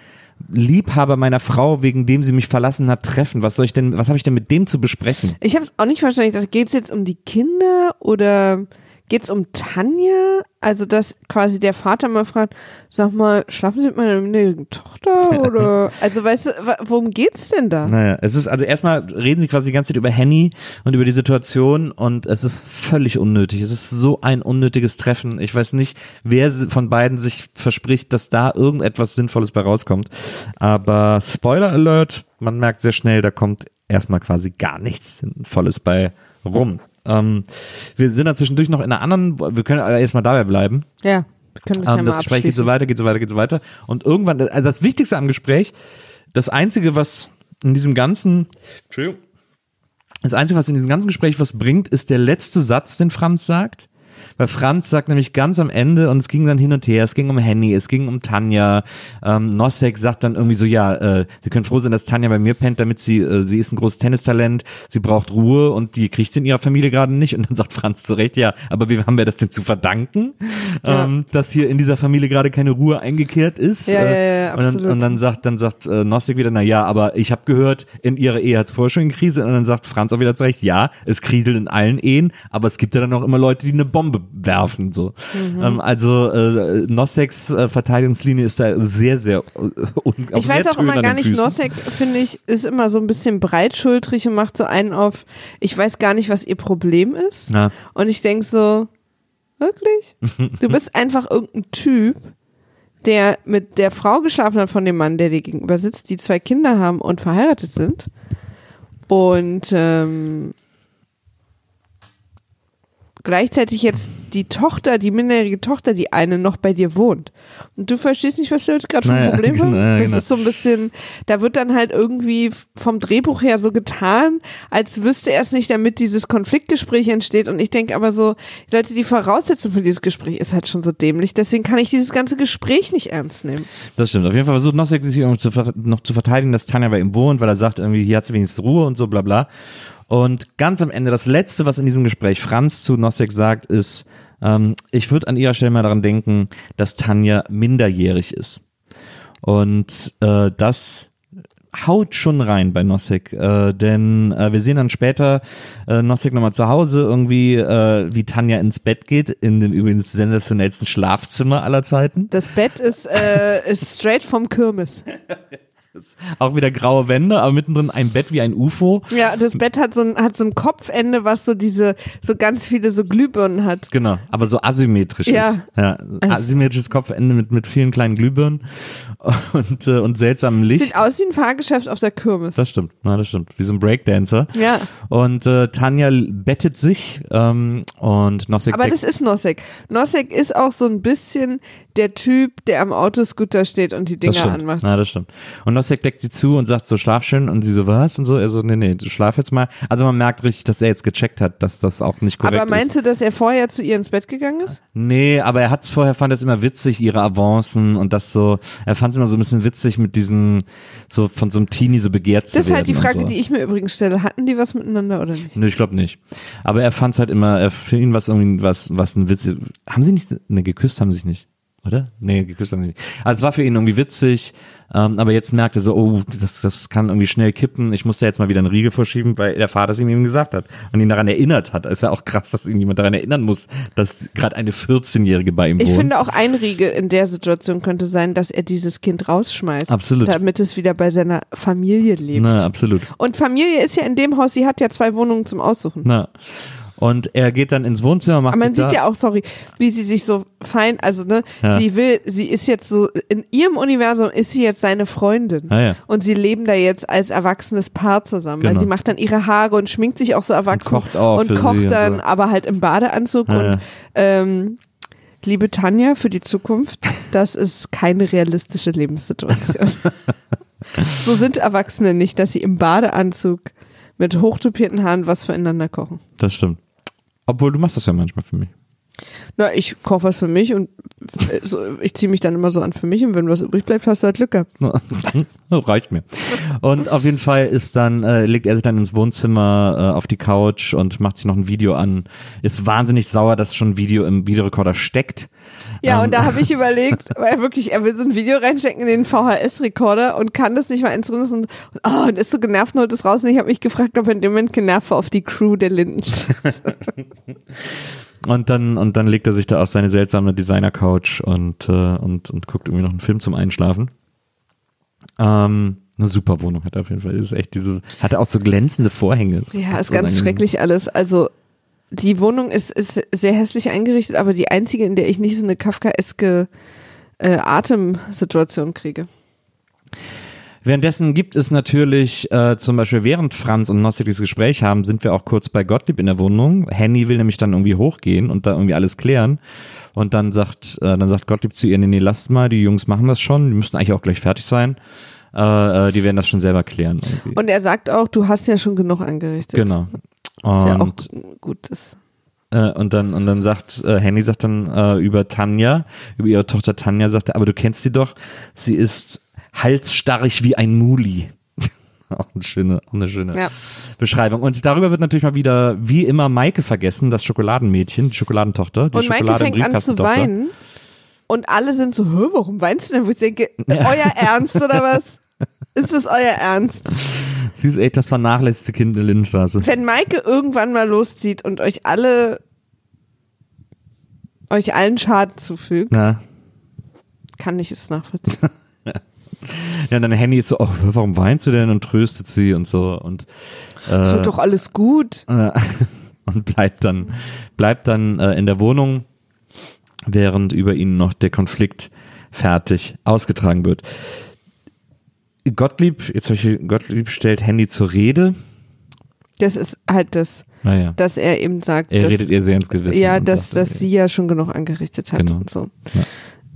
Liebhaber meiner Frau, wegen dem sie mich verlassen hat, treffen? Was soll ich denn, was habe ich denn mit dem zu besprechen? Ich habe es auch nicht verstanden. Geht es jetzt um die Kinder oder geht es um Tanja? Also, dass quasi der Vater mal fragt, sag mal, schlafen Sie mit meiner minderjährigen Tochter? Oder, also, weißt du, worum geht's denn da? Naja, es ist, also erstmal reden sie quasi die ganze Zeit über Henny und über die Situation und es ist völlig unnötig. Es ist so ein unnötiges Treffen. Ich weiß nicht, wer von beiden sich verspricht, dass da irgendetwas Sinnvolles bei rauskommt. Aber Spoiler Alert, man merkt sehr schnell, da kommt erstmal quasi gar nichts Sinnvolles bei rum. Ähm, wir sind da zwischendurch noch in einer anderen, wir können aber erstmal dabei bleiben. Ja, wir können das ja Ähm, mal das Gespräch geht so weiter, geht so weiter, geht so weiter. Und irgendwann, also das Wichtigste am Gespräch, das Einzige, was in diesem ganzen, Entschuldigung, das Einzige, was in diesem ganzen Gespräch was bringt, ist der letzte Satz, den Franz sagt. Weil Franz sagt nämlich ganz am Ende, und es ging dann hin und her, es ging um Henny, es ging um Tanja. Ähm, Nosek sagt dann irgendwie so, ja, äh, Sie können froh sein, dass Tanja bei mir pennt, damit sie, äh, sie ist ein großes Tennistalent, sie braucht Ruhe und die kriegt sie in ihrer Familie gerade nicht. Und dann sagt Franz zu Recht, ja, aber wie haben wir das denn zu verdanken, Ja. ähm, dass hier in dieser Familie gerade keine Ruhe eingekehrt ist? Ja, Äh, ja, ja, und, dann, absolut. und dann sagt, dann sagt äh, Nosek wieder, na ja, aber ich habe gehört, in ihrer Ehe hat es vorher schon eine Krise. Und dann sagt Franz auch wieder zu Recht, ja, es kriselt in allen Ehen, aber es gibt ja dann auch immer Leute, die eine Bombe werfen. so. Mhm. Ähm, also äh, Noseks äh, Verteidigungslinie ist da sehr, sehr äh, un Ich weiß auch immer gar nicht, Füßen. Nosek, finde ich, ist immer so ein bisschen breitschultrig und macht so einen auf, ich weiß gar nicht, was ihr Problem ist. Ja. Und ich denke so, wirklich? Du bist einfach irgendein Typ, der mit der Frau geschlafen hat von dem Mann, der dir gegenüber sitzt, die zwei Kinder haben und verheiratet sind. Und ähm, gleichzeitig jetzt die Tochter, die minderjährige Tochter, die eine noch bei dir wohnt. Und du verstehst nicht, was du gerade für ein Naja, Problem haben. genau, Das genau. ist so ein bisschen, da wird dann halt irgendwie vom Drehbuch her so getan, als wüsste er es nicht, damit dieses Konfliktgespräch entsteht. Und ich denke aber so, Leute, die Voraussetzung für dieses Gespräch ist halt schon so dämlich. Deswegen kann ich dieses ganze Gespräch nicht ernst nehmen. Das stimmt. Auf jeden Fall versucht Nosek sich noch zu verteidigen, dass Tanja bei ihm wohnt, weil er sagt, irgendwie, hier hat sie wenigstens Ruhe und so, bla bla. Und ganz am Ende, das Letzte, was in diesem Gespräch Franz zu Nosek sagt, ist, ähm, ich würde an ihrer Stelle mal daran denken, dass Tanja minderjährig ist. Und äh, das haut schon rein bei Nosek, äh, denn äh, wir sehen dann später äh, Nosek nochmal zu Hause irgendwie, äh, wie Tanja ins Bett geht, in dem übrigens sensationellsten Schlafzimmer aller Zeiten. Das Bett ist, äh, ist straight vom Kirmes. Auch wieder graue Wände, aber mittendrin ein Bett wie ein UFO. Ja, das Bett hat so ein, hat so ein Kopfende, was so diese, so ganz viele so Glühbirnen hat. Genau, aber so asymmetrisch Ja. ist. Ja, asymmetrisches Kopfende mit, mit vielen kleinen Glühbirnen und, äh, und seltsamem Licht. Sieht aus wie ein Fahrgeschäft auf der Kirmes. Das stimmt, na, das stimmt. Wie so ein Breakdancer. Ja. Und äh, Tanja bettet sich ähm, und Nosek Aber das ist Nosek. Nosek ist auch so ein bisschen der Typ, der am Autoscooter steht und die Dinger anmacht. Ja, das stimmt. Und Nosek deckt sie zu und sagt so, schlaf schön. Und sie so, was? Und so, er so, nee, nee, du schlaf jetzt mal. Also man merkt richtig, dass er jetzt gecheckt hat, dass das auch nicht korrekt Aber meinst ist. du, dass er vorher zu ihr ins Bett gegangen ist? Nee, aber er hat's vorher, fand es immer witzig, ihre Avancen und das so, er fand es immer so ein bisschen witzig mit diesen, so von so einem Teenie so begehrt zu Das ist werden. halt die Frage, so. die ich mir übrigens stelle. Hatten die was miteinander oder nicht? Nö, ich glaube nicht. Aber er fand's halt immer, er, für ihn was irgendwie was, was ein Witz. Haben sie nicht, ne, geküsst haben sie sich nicht, oder? Nee, geküsst haben sie nicht. Also es war für ihn irgendwie witzig, ähm, aber jetzt merkt er so, oh, das, das kann irgendwie schnell kippen. Ich muss da jetzt mal wieder einen Riegel vorschieben, weil der Vater es ihm eben gesagt hat und ihn daran erinnert hat. Ist ja auch krass, dass ihn jemand daran erinnern muss, dass gerade eine 14-Jährige bei ihm Ich wohnt. finde auch ein Riegel in der Situation könnte sein, dass er dieses Kind rausschmeißt. Absolut. Damit es wieder bei seiner Familie lebt. Na, absolut. Und Familie ist ja in dem Haus, sie hat ja zwei Wohnungen zum Aussuchen. Na. Und er geht dann ins Wohnzimmer, macht Aber man sieht ja auch, sorry, wie sie sich so fein, also ne, Ja. sie will, sie ist jetzt so, in ihrem Universum ist sie jetzt seine Freundin. Ah, ja. Und sie leben da jetzt als erwachsenes Paar zusammen. Weil Genau. sie macht dann ihre Haare und schminkt sich auch so erwachsen. kocht auch und kocht sie und dann so. aber halt im Badeanzug. Ja, und ähm, liebe Tanja, für die Zukunft, das ist keine realistische Lebenssituation. so sind Erwachsene nicht, dass sie im Badeanzug mit hochtupierten Haaren was füreinander kochen. Das stimmt. Obwohl, du machst das ja manchmal für mich. Na, ich koche was für mich und äh, so, ich ziehe mich dann immer so an für mich und wenn was übrig bleibt, hast du halt Glück gehabt. Reicht mir. Und auf jeden Fall ist dann, äh, legt er sich dann ins Wohnzimmer äh, auf die Couch und macht sich noch ein Video an. Ist wahnsinnig sauer, dass schon ein Video im Videorekorder steckt. Ja, Ähm. und da habe ich überlegt, weil er wirklich, er will so ein Video reinstecken in den VHS-Rekorder und kann das nicht mal drin ist und, oh, und ist so genervt und holt es raus und ich habe mich gefragt, ob er in dem Moment genervt war auf die Crew der Lindenstraße. Und dann, und dann legt er sich da auf seine seltsame Designer-Couch und, äh, und, und guckt irgendwie noch einen Film zum Einschlafen. Ähm, eine super Wohnung hat er auf jeden Fall. Das ist echt diese, hat er auch so glänzende Vorhänge. Das ja, ist ganz schrecklich alles. Also die Wohnung ist, ist sehr hässlich eingerichtet, aber die einzige, in der ich nicht so eine Kafkaeske äh, Atemsituation kriege. Währenddessen gibt es natürlich äh, zum Beispiel, während Franz und Nossig dieses Gespräch haben, sind wir auch kurz bei Gottlieb in der Wohnung. Henny will nämlich dann irgendwie hochgehen und da irgendwie alles klären. Und dann sagt, äh, dann sagt Gottlieb zu ihr, nee, nee, lasst mal, die Jungs machen das schon, die müssten eigentlich auch gleich fertig sein. Äh, äh, die werden das schon selber klären. Irgendwie. Und er sagt auch, du hast ja schon genug angerichtet. genau. Was ja auch Und, gut ist. äh, und dann und dann sagt äh, Henny sagt dann äh, über Tanja, über ihre Tochter Tanja, sagt er, aber du kennst sie doch, sie ist halsstarrig wie ein Muli. auch eine schöne, auch eine schöne Ja. Beschreibung. Und darüber wird natürlich mal wieder, wie immer, Maike vergessen, das Schokoladenmädchen, die Schokoladentochter. Die Und Maike Schokolade- fängt an zu weinen. Und alle sind so, Hä, warum weinst du denn? Wo ich denke, Ja. euer Ernst oder was? Ist es euer Ernst? Sie ist echt das vernachlässigte Kind in der Lindenstraße. Wenn Maike irgendwann mal loszieht und euch alle, euch allen Schaden zufügt, Na, kann ich es nachvollziehen. Ja, dann Henny ist so, oh, warum weinst du denn? Und tröstet sie und so. Und, äh, Es wird doch alles gut. äh, und bleibt dann, bleibt dann äh, in der Wohnung, während über ihn noch der Konflikt fertig ausgetragen wird. Gottlieb, jetzt habe ich Gottlieb stellt Handy zur Rede Das ist halt das, Naja. dass er eben sagt, Er dass, redet ihr sehr ins Gewissen. ja, und dass, sagt, dass sie ja schon genug angerichtet hat Genau. und so. Ja.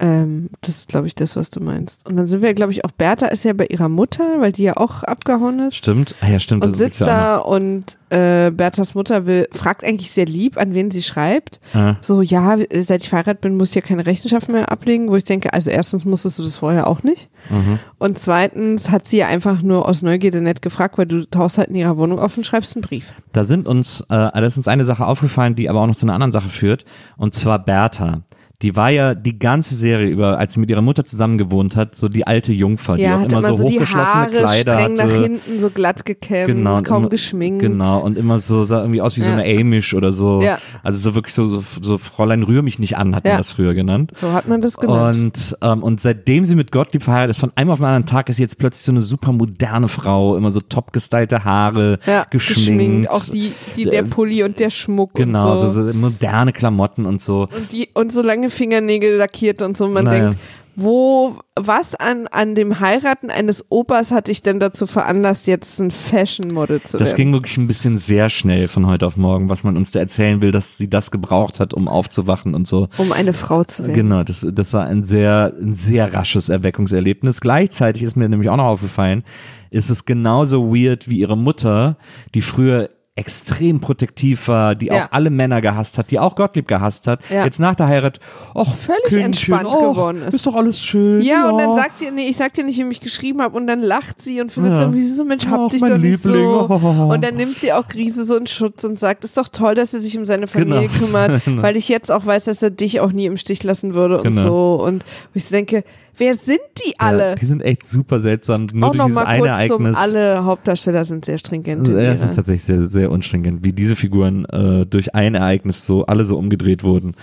Ähm, das ist, glaube ich, das, was du meinst. Und dann sind wir, glaube ich, auch Bertha ist ja bei ihrer Mutter, weil die ja auch abgehauen ist. Stimmt, ah, ja, stimmt. und sitzt da und äh, Berthas Mutter will, fragt eigentlich sehr lieb, an wen sie schreibt. Ah, So, ja, seit ich verheiratet bin, muss ich ja keine Rechenschaft mehr ablegen, wo ich denke, also erstens musstest du das vorher auch nicht. mhm. Und zweitens hat sie ja einfach nur aus Neugierde nett gefragt, weil du tauchst halt in ihrer Wohnung auf und schreibst einen Brief. Da sind uns, äh, da ist uns eine Sache aufgefallen, die aber auch noch zu einer anderen Sache führt. Und zwar Bertha. Die war ja die ganze Serie über, als sie mit ihrer Mutter zusammen gewohnt hat, so die alte Jungfer, die ja, auch hat immer, so so die hochgeschlossene Haare Kleider streng nach hatte. hinten, so glatt gekämmt, Genau, und kaum immer, geschminkt. Genau, und immer so, sah irgendwie aus wie so Ja. eine Amish oder so. Ja. Also so wirklich so, so, so Fräulein rühr mich nicht an, hat man Ja. das früher genannt. So hat man das genannt. Und, ähm, und seitdem sie mit Gottlieb verheiratet ist, von einem auf den anderen Tag ist sie jetzt plötzlich so eine super moderne Frau, immer so top gestylte Haare, ja, geschminkt. Auch die, die, der Pulli und der Schmuck Genau, und so. so, so moderne Klamotten und so. Und, die, und so Fingernägel lackiert und so. Man Naja. denkt, wo, was an, an dem Heiraten eines Opas hat dich denn dazu veranlasst, jetzt ein Fashion-Model zu Das werden? ging wirklich ein bisschen sehr schnell von heute auf morgen, was man uns da erzählen will, dass sie das gebraucht hat, um aufzuwachen und so. um eine Frau zu werden. Genau, das, das war ein sehr, ein sehr rasches Erweckungserlebnis. Gleichzeitig ist mir nämlich auch noch aufgefallen, ist es genauso weird wie ihre Mutter, die früher extrem protektiv war, die Ja. auch alle Männer gehasst hat, die auch Gottlieb gehasst hat, Ja. jetzt nach der Heirat, ach, Völlig Kindchen, entspannt ach, geworden ist. Ist doch alles schön. Ja, und dann sagt sie, nee, ich sag dir nicht, wie ich mich geschrieben habe, und dann lacht sie und findet Ja. so irgendwie so, Mensch, hab Ach, dich doch nicht Liebling. so. Oh. Und dann nimmt sie auch Grise so in Schutz und sagt, ist doch toll, dass er sich um seine Familie Genau. kümmert, Genau. weil ich jetzt auch weiß, dass er dich auch nie im Stich lassen würde und Genau. so. Und ich denke, wer sind die alle? Ja, die sind echt super seltsam. Nur auch durch noch dieses mal eine kurz zum, Ereignis. alle Hauptdarsteller sind sehr stringent. in Ja, es ist tatsächlich sehr, sehr unstringent, wie diese Figuren äh, durch ein Ereignis so alle so umgedreht wurden.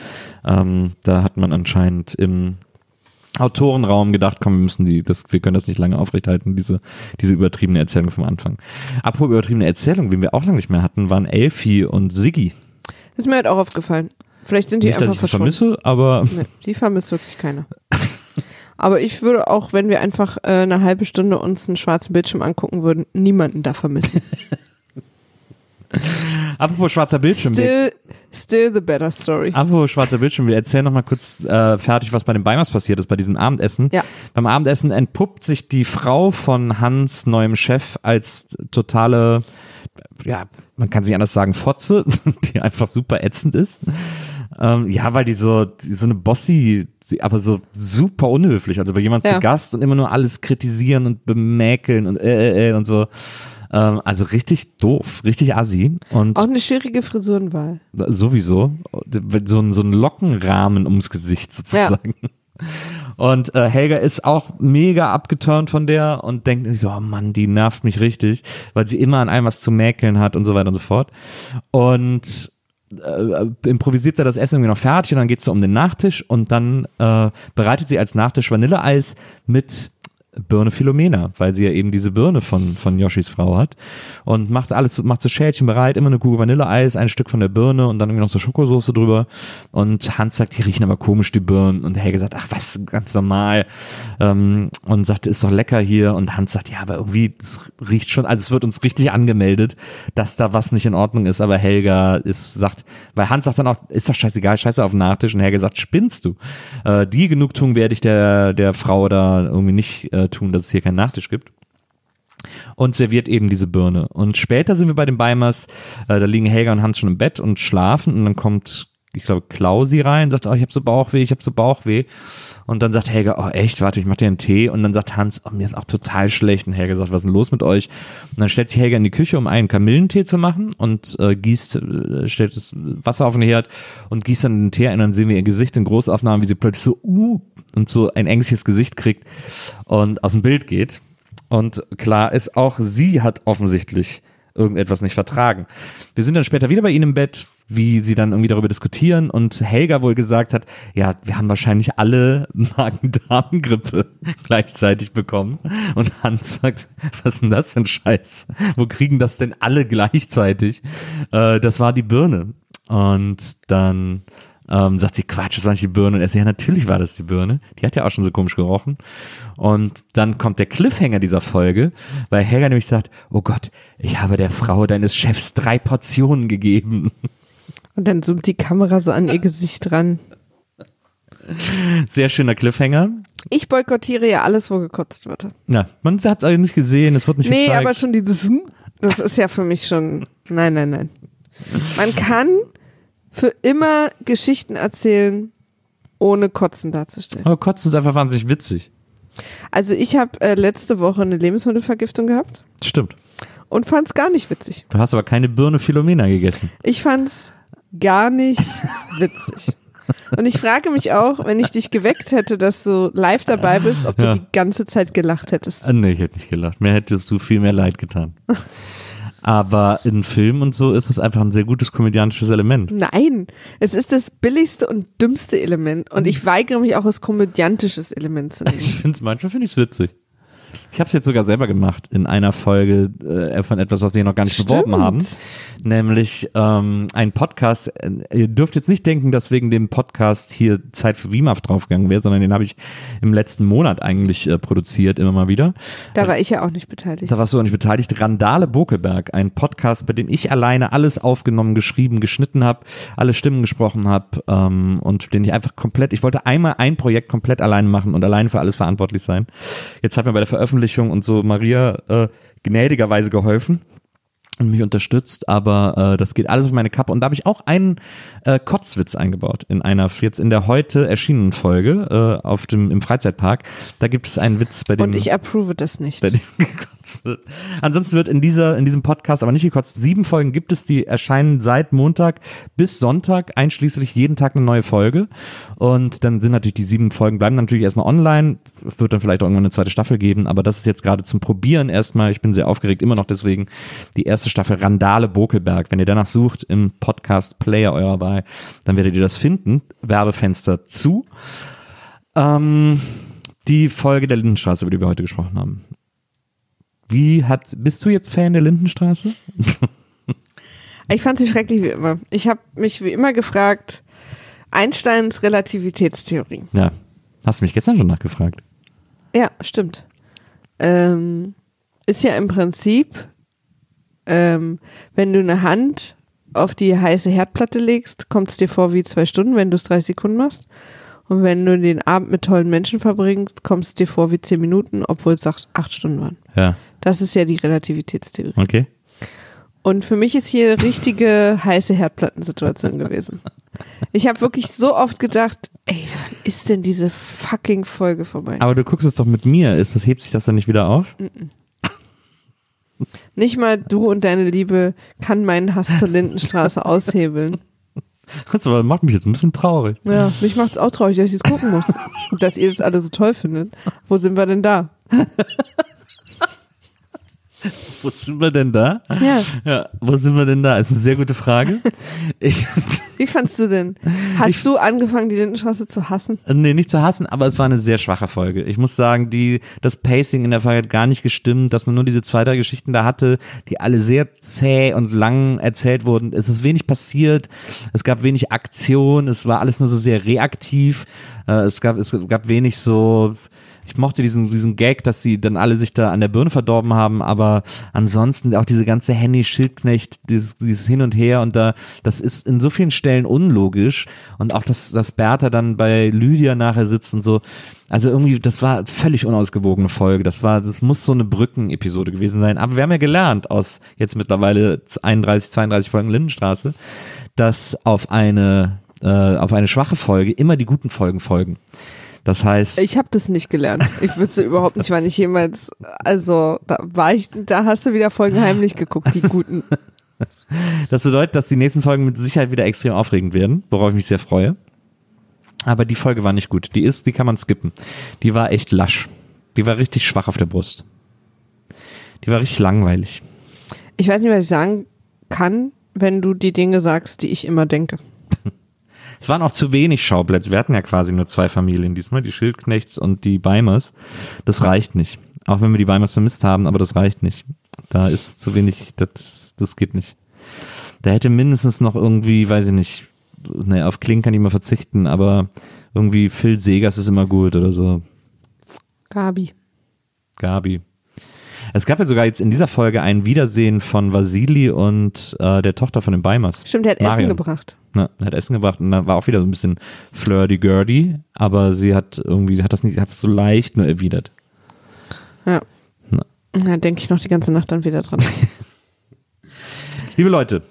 Ähm, da hat man anscheinend im Autorenraum gedacht, komm, wir müssen die, das, wir können das nicht lange aufrechthalten, diese, diese übertriebene Erzählung vom Anfang. Apropos übertriebene Erzählung, wen wir auch lange nicht mehr hatten, waren Elfie und Siggi. Das ist mir halt auch aufgefallen. Vielleicht sind die Nicht, dass einfach ich das verschwunden. vermisse, aber Nee, die vermisst wirklich keiner. Aber ich würde auch, wenn wir einfach äh, eine halbe Stunde uns einen schwarzen Bildschirm angucken würden, niemanden da vermissen. apropos schwarzer Bildschirm. Still, still the better story. Apropos schwarzer Bildschirm, wir erzählen noch mal kurz äh, fertig, was bei den Beimers passiert ist, bei diesem Abendessen. Ja. Beim Abendessen entpuppt sich die Frau von Hans neuem Chef als totale, ja, man kann sich anders sagen, Fotze, die einfach super ätzend ist. Ähm, ja, weil die so, die so eine Bossy, sie- aber so super unhöflich, also bei jemand Ja. zu Gast und immer nur alles kritisieren und bemäkeln und äh, äh, äh und so. Ähm, also richtig doof, richtig assi und Auch eine schwierige Frisurenwahl. Sowieso. So ein, so ein Lockenrahmen ums Gesicht sozusagen. Und äh, Helga ist auch mega abgeturnt von der und denkt so, oh Mann, die nervt mich richtig, weil sie immer an einem was zu mäkeln hat und so weiter und so fort. Und äh, improvisiert er das Essen irgendwie noch fertig und dann geht's so um den Nachtisch und dann äh, bereitet sie als Nachtisch Vanilleeis mit Birne Philomena, weil sie ja eben diese Birne von, von Yoshis Frau hat. Und macht alles, macht so Schälchen bereit, immer eine Kugel Vanilleeis, ein Stück von der Birne und dann irgendwie noch so Schokosoße drüber. Und Hans sagt, die riechen aber komisch, die Birnen. Und Helge sagt, ach was, ganz normal. Ähm, und sagt, ist doch lecker hier. Und Hans sagt, ja, aber irgendwie, es riecht schon, also es wird uns richtig angemeldet, dass da was nicht in Ordnung ist, aber Helga ist, sagt, weil Hans sagt dann auch, ist doch scheißegal, scheiße auf den Nachtisch. Und Helge sagt, spinnst du? Äh, die Genugtuung werde ich der, der Frau da irgendwie nicht äh, tun, dass es hier keinen Nachtisch gibt und serviert eben diese Birne. Und später sind wir bei den Beimers, äh, da liegen Helga und Hans schon im Bett und schlafen und dann kommt, ich glaube, Klausi rein, sagt, oh, ich habe so Bauchweh, ich habe so Bauchweh. Und dann sagt Helga, oh echt, warte, ich mach dir einen Tee. Und dann sagt Hans, oh, mir ist auch total schlecht. Und Helga sagt, was ist denn los mit euch? Und dann stellt sich Helga in die Küche, um einen Kamillentee zu machen und äh, gießt, äh, stellt das Wasser auf den Herd und gießt dann den Tee ein. Und dann sehen wir ihr Gesicht in Großaufnahmen, wie sie plötzlich so, uh, und so ein ängstliches Gesicht kriegt und aus dem Bild geht. Und klar ist, auch sie hat offensichtlich irgendetwas nicht vertragen. Wir sind dann später wieder bei ihnen im Bett, wie sie dann irgendwie darüber diskutieren und Helga wohl gesagt hat, ja, wir haben wahrscheinlich alle Magen-Darm-Grippe gleichzeitig bekommen. Und Hans sagt, was ist denn das für ein Scheiß? Wo kriegen das denn alle gleichzeitig? Äh, das war die Birne. Und dann Ähm, sagt sie, Quatsch, das war nicht die Birne. Und er sagt, ja, natürlich war das die Birne. Die hat ja auch schon so komisch gerochen. Und dann kommt der Cliffhanger dieser Folge, weil Helga nämlich sagt, oh Gott, ich habe der Frau deines Chefs drei Portionen gegeben. Und dann zoomt die Kamera so an ihr Gesicht dran. Sehr schöner Cliffhanger. Ich boykottiere ja alles, wo gekotzt wird. Ja, man hat es eigentlich nicht gesehen, es wird nicht Nee, gezeigt. aber schon dieses, hm, das ist ja für mich schon, nein, nein, nein. Man kann für immer Geschichten erzählen, ohne Kotzen darzustellen. aber Kotzen ist einfach wahnsinnig witzig. Also ich habe äh, letzte Woche eine Lebensmittelvergiftung gehabt Stimmt. und fand es gar nicht witzig. Du hast aber keine Birne Philomena gegessen. Ich fand's gar nicht witzig. Und ich frage mich auch, wenn ich dich geweckt hätte, dass du live dabei bist, ob du Ja. die ganze Zeit gelacht hättest. Ah, nee, ich hätte nicht gelacht. Mir hättest du viel mehr leid getan. Aber in Filmen und so ist es einfach ein sehr gutes komödiantisches Element. Nein, es ist das billigste und dümmste Element. Und ich weigere mich auch, als komödiantisches Element zu nehmen. Ich finde es manchmal finde ich es witzig. Ich habe es jetzt sogar selber gemacht in einer Folge äh, von etwas, was wir noch gar nicht beworben Stimmt. haben, nämlich ähm, ein Podcast. Äh, ihr dürft jetzt nicht denken, dass wegen dem Podcast hier Zeit für WIMAF draufgegangen wäre, sondern den habe ich im letzten Monat eigentlich äh, produziert, immer mal wieder. Da war ich ja auch nicht beteiligt. Da warst du auch nicht beteiligt. Randale Bokelberg, ein Podcast, bei dem ich alleine alles aufgenommen, geschrieben, geschnitten habe, alle Stimmen gesprochen habe ähm, und den ich einfach komplett, ich wollte einmal ein Projekt komplett alleine machen und alleine für alles verantwortlich sein. Jetzt hat mir bei der Veröffentlichung und so Maria äh, gnädigerweise geholfen und mich unterstützt, aber äh, das geht alles auf meine Kappe und da habe ich auch einen äh, Kotzwitz eingebaut in einer jetzt in der heute erschienenen Folge äh, auf dem im Freizeitpark. Da gibt es einen Witz bei dem Und ich approve das nicht. bei dem gekotzt wird. Ansonsten wird in dieser, in diesem Podcast aber nicht gekotzt. Sieben Folgen gibt es, die erscheinen seit Montag bis Sonntag, einschließlich jeden Tag eine neue Folge. Und dann sind natürlich die sieben Folgen bleiben natürlich erstmal online. Wird dann vielleicht auch irgendwann eine zweite Staffel geben, aber das ist jetzt gerade zum Probieren erstmal. Ich bin sehr aufgeregt, immer noch deswegen. Die erste Staffel Randale Bokelberg. Wenn ihr danach sucht im Podcast Player eurer Wahl, dann werdet ihr das finden. Werbefenster zu. Ähm, die Folge der Lindenstraße, über die wir heute gesprochen haben. Wie hat, bist du jetzt Fan der Lindenstraße? Ich fand sie schrecklich wie immer. Ich habe mich wie immer gefragt, Einsteins Relativitätstheorie. Ja. Hast du mich gestern schon nachgefragt? Ja, stimmt. Ähm, ist ja im Prinzip, ähm, wenn du eine Hand auf die heiße Herdplatte legst, kommt es dir vor wie zwei Stunden, wenn du es 30 Sekunden machst. Und wenn du den Abend mit tollen Menschen verbringst, kommt es dir vor wie zehn Minuten, obwohl es sagst, acht Stunden waren. Ja. Das ist ja die Relativitätstheorie. Okay. Und für mich ist hier richtige heiße Herdplattensituation gewesen. Ich habe wirklich so oft gedacht, ey, wann ist denn diese fucking Folge vorbei? Aber du guckst es doch mit mir. Ist das, hebt sich das dann nicht wieder auf? Nicht mal du und deine Liebe kann meinen Hass zur Lindenstraße aushebeln. Das aber macht mich jetzt ein bisschen traurig. Ja, mich macht's auch traurig, dass ich das gucken muss. Dass ihr das alle so toll findet. Wo sind wir denn da? Wo sind wir denn da? Ja. Ja, wo sind wir denn da? Ist eine sehr gute Frage. Ich, Wie fandst du denn? Hast du angefangen, die Lindenstraße zu hassen? nee, nicht zu hassen, aber es war eine sehr schwache Folge. Ich muss sagen, die, das Pacing in der Folge hat gar nicht gestimmt, dass man nur diese zwei, drei Geschichten da hatte, die alle sehr zäh und lang erzählt wurden. Es ist wenig passiert, es gab wenig Aktion, es war alles nur so sehr reaktiv, äh, es gab, es gab wenig so, ich mochte diesen, diesen Gag, dass sie dann alle sich da an der Birne verdorben haben, aber ansonsten auch diese ganze Henny Schildknecht, dieses, dieses Hin und Her und da, das ist in so vielen Stellen unlogisch und auch, dass, dass Bertha dann bei Lydia nachher sitzt und so. Also irgendwie, das war völlig unausgewogene Folge. Das war, das muss so eine Brückenepisode gewesen sein. Aber wir haben ja gelernt aus jetzt mittlerweile 31, 32 Folgen Lindenstraße, dass auf eine, äh, auf eine schwache Folge immer die guten Folgen folgen. Das heißt, Ich habe das nicht gelernt. Ich wüsste überhaupt nicht, wann ich jemals, also da war ich, da hast du wieder Folgen heimlich geguckt, die guten. Das bedeutet, dass die nächsten Folgen mit Sicherheit wieder extrem aufregend werden, worauf ich mich sehr freue. Aber die Folge war nicht gut. Die ist, die kann man skippen. Die war echt lasch. Die war richtig schwach auf der Brust. Die war richtig langweilig. Ich weiß nicht, was ich sagen kann, wenn du die Dinge sagst, die ich immer denke. Es waren auch zu wenig Schauplätze. Wir hatten ja quasi nur zwei Familien diesmal, die Schildknechts und die Beimers. Das reicht nicht. Auch wenn wir die Beimers vermisst haben, aber das reicht nicht. Da ist zu wenig, das, das geht nicht. Da hätte mindestens noch irgendwie, weiß ich nicht, naja, auf Kling kann ich mal verzichten, aber irgendwie Phil Segers ist immer gut oder so. Gabi. Gabi. Es gab ja sogar jetzt in dieser Folge ein Wiedersehen von Vasili und äh, der Tochter von den Beimers. Stimmt, der hat Essen Marion. gebracht. Ja, hat Essen gebracht und da war auch wieder so ein bisschen flirty-gurdy, aber sie hat irgendwie, hat das nicht, hat es so leicht nur erwidert. Ja. Na. Da denke ich noch die ganze Nacht dann wieder dran. Liebe Leute,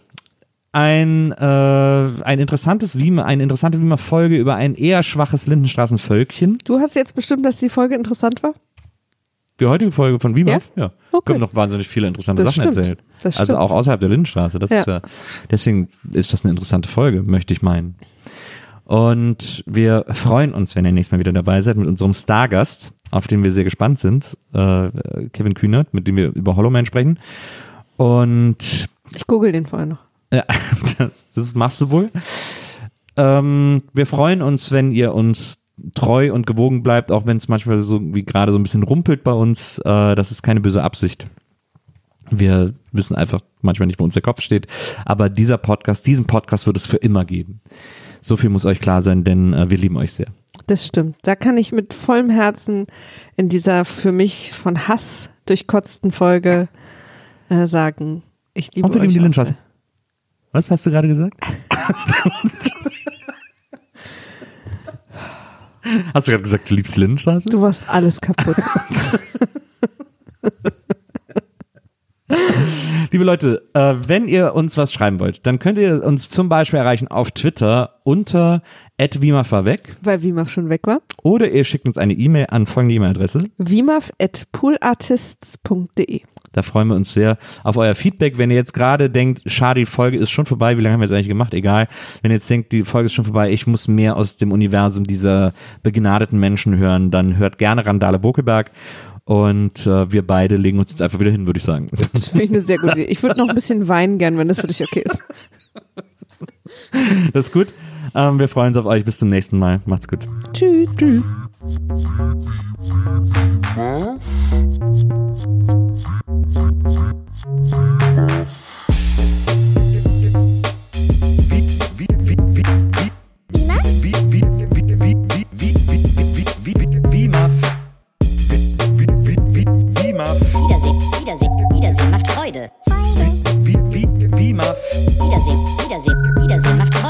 ein, äh, ein interessantes Wiemer, eine interessante Wiemer-Folge über ein eher schwaches Lindenstraßenvölkchen. Du hast jetzt bestimmt, dass die Folge interessant war? Die heutige Folge von Wiemer? Ja? Ja. Okay. Wir haben noch wahnsinnig viele interessante Das Sachen stimmt. erzählt. Das also auch außerhalb der Lindenstraße. Das Ja. ist ja, deswegen ist das eine interessante Folge, möchte ich meinen. Und wir freuen uns, wenn ihr nächstes Mal wieder dabei seid mit unserem Stargast, auf den wir sehr gespannt sind, äh, Kevin Kühnert, mit dem wir über Hollow Man sprechen. Und Ich google den vorher noch. ja, das, das machst du wohl. Ähm, wir freuen uns, wenn ihr uns treu und gewogen bleibt, auch wenn es manchmal so wie gerade so ein bisschen rumpelt bei uns. Äh, das ist keine böse Absicht. Wir wissen einfach manchmal nicht, wo uns der Kopf steht. Aber dieser Podcast, diesen Podcast wird es für immer geben. So viel muss euch klar sein, denn äh, wir lieben euch sehr. Das stimmt. Da kann ich mit vollem Herzen in dieser für mich von Hass durchkotzten Folge äh, sagen, ich liebe mit euch sehr. Was hast du gerade gesagt? hast du gerade gesagt, du liebst Lindenstraße? Du machst alles kaputt. Liebe Leute, äh, wenn ihr uns was schreiben wollt, dann könnt ihr uns zum Beispiel erreichen auf Twitter unter @wimafaweg Weil Wimaf schon weg war. oder ihr schickt uns eine E-Mail an folgende E-Mail-Adresse. Wimaf at poolartists.de. Da freuen wir uns sehr auf euer Feedback. Wenn ihr jetzt gerade denkt, schade, die Folge ist schon vorbei, wie lange haben wir jetzt eigentlich gemacht? Egal. Wenn ihr jetzt denkt, die Folge ist schon vorbei, ich muss mehr aus dem Universum dieser begnadeten Menschen hören, dann hört gerne Randale Bokelberg. Und äh, wir beide legen uns jetzt einfach wieder hin, würde ich sagen. Das finde ich eine sehr gute Idee. Ich würde noch ein bisschen weinen gern, wenn das für dich okay ist. Das ist gut. Ähm, wir freuen uns auf euch. Bis zum nächsten Mal. Macht's gut. Tschüss. Tschüss. Wiedersehen, Wiedersehen, Wiedersehen macht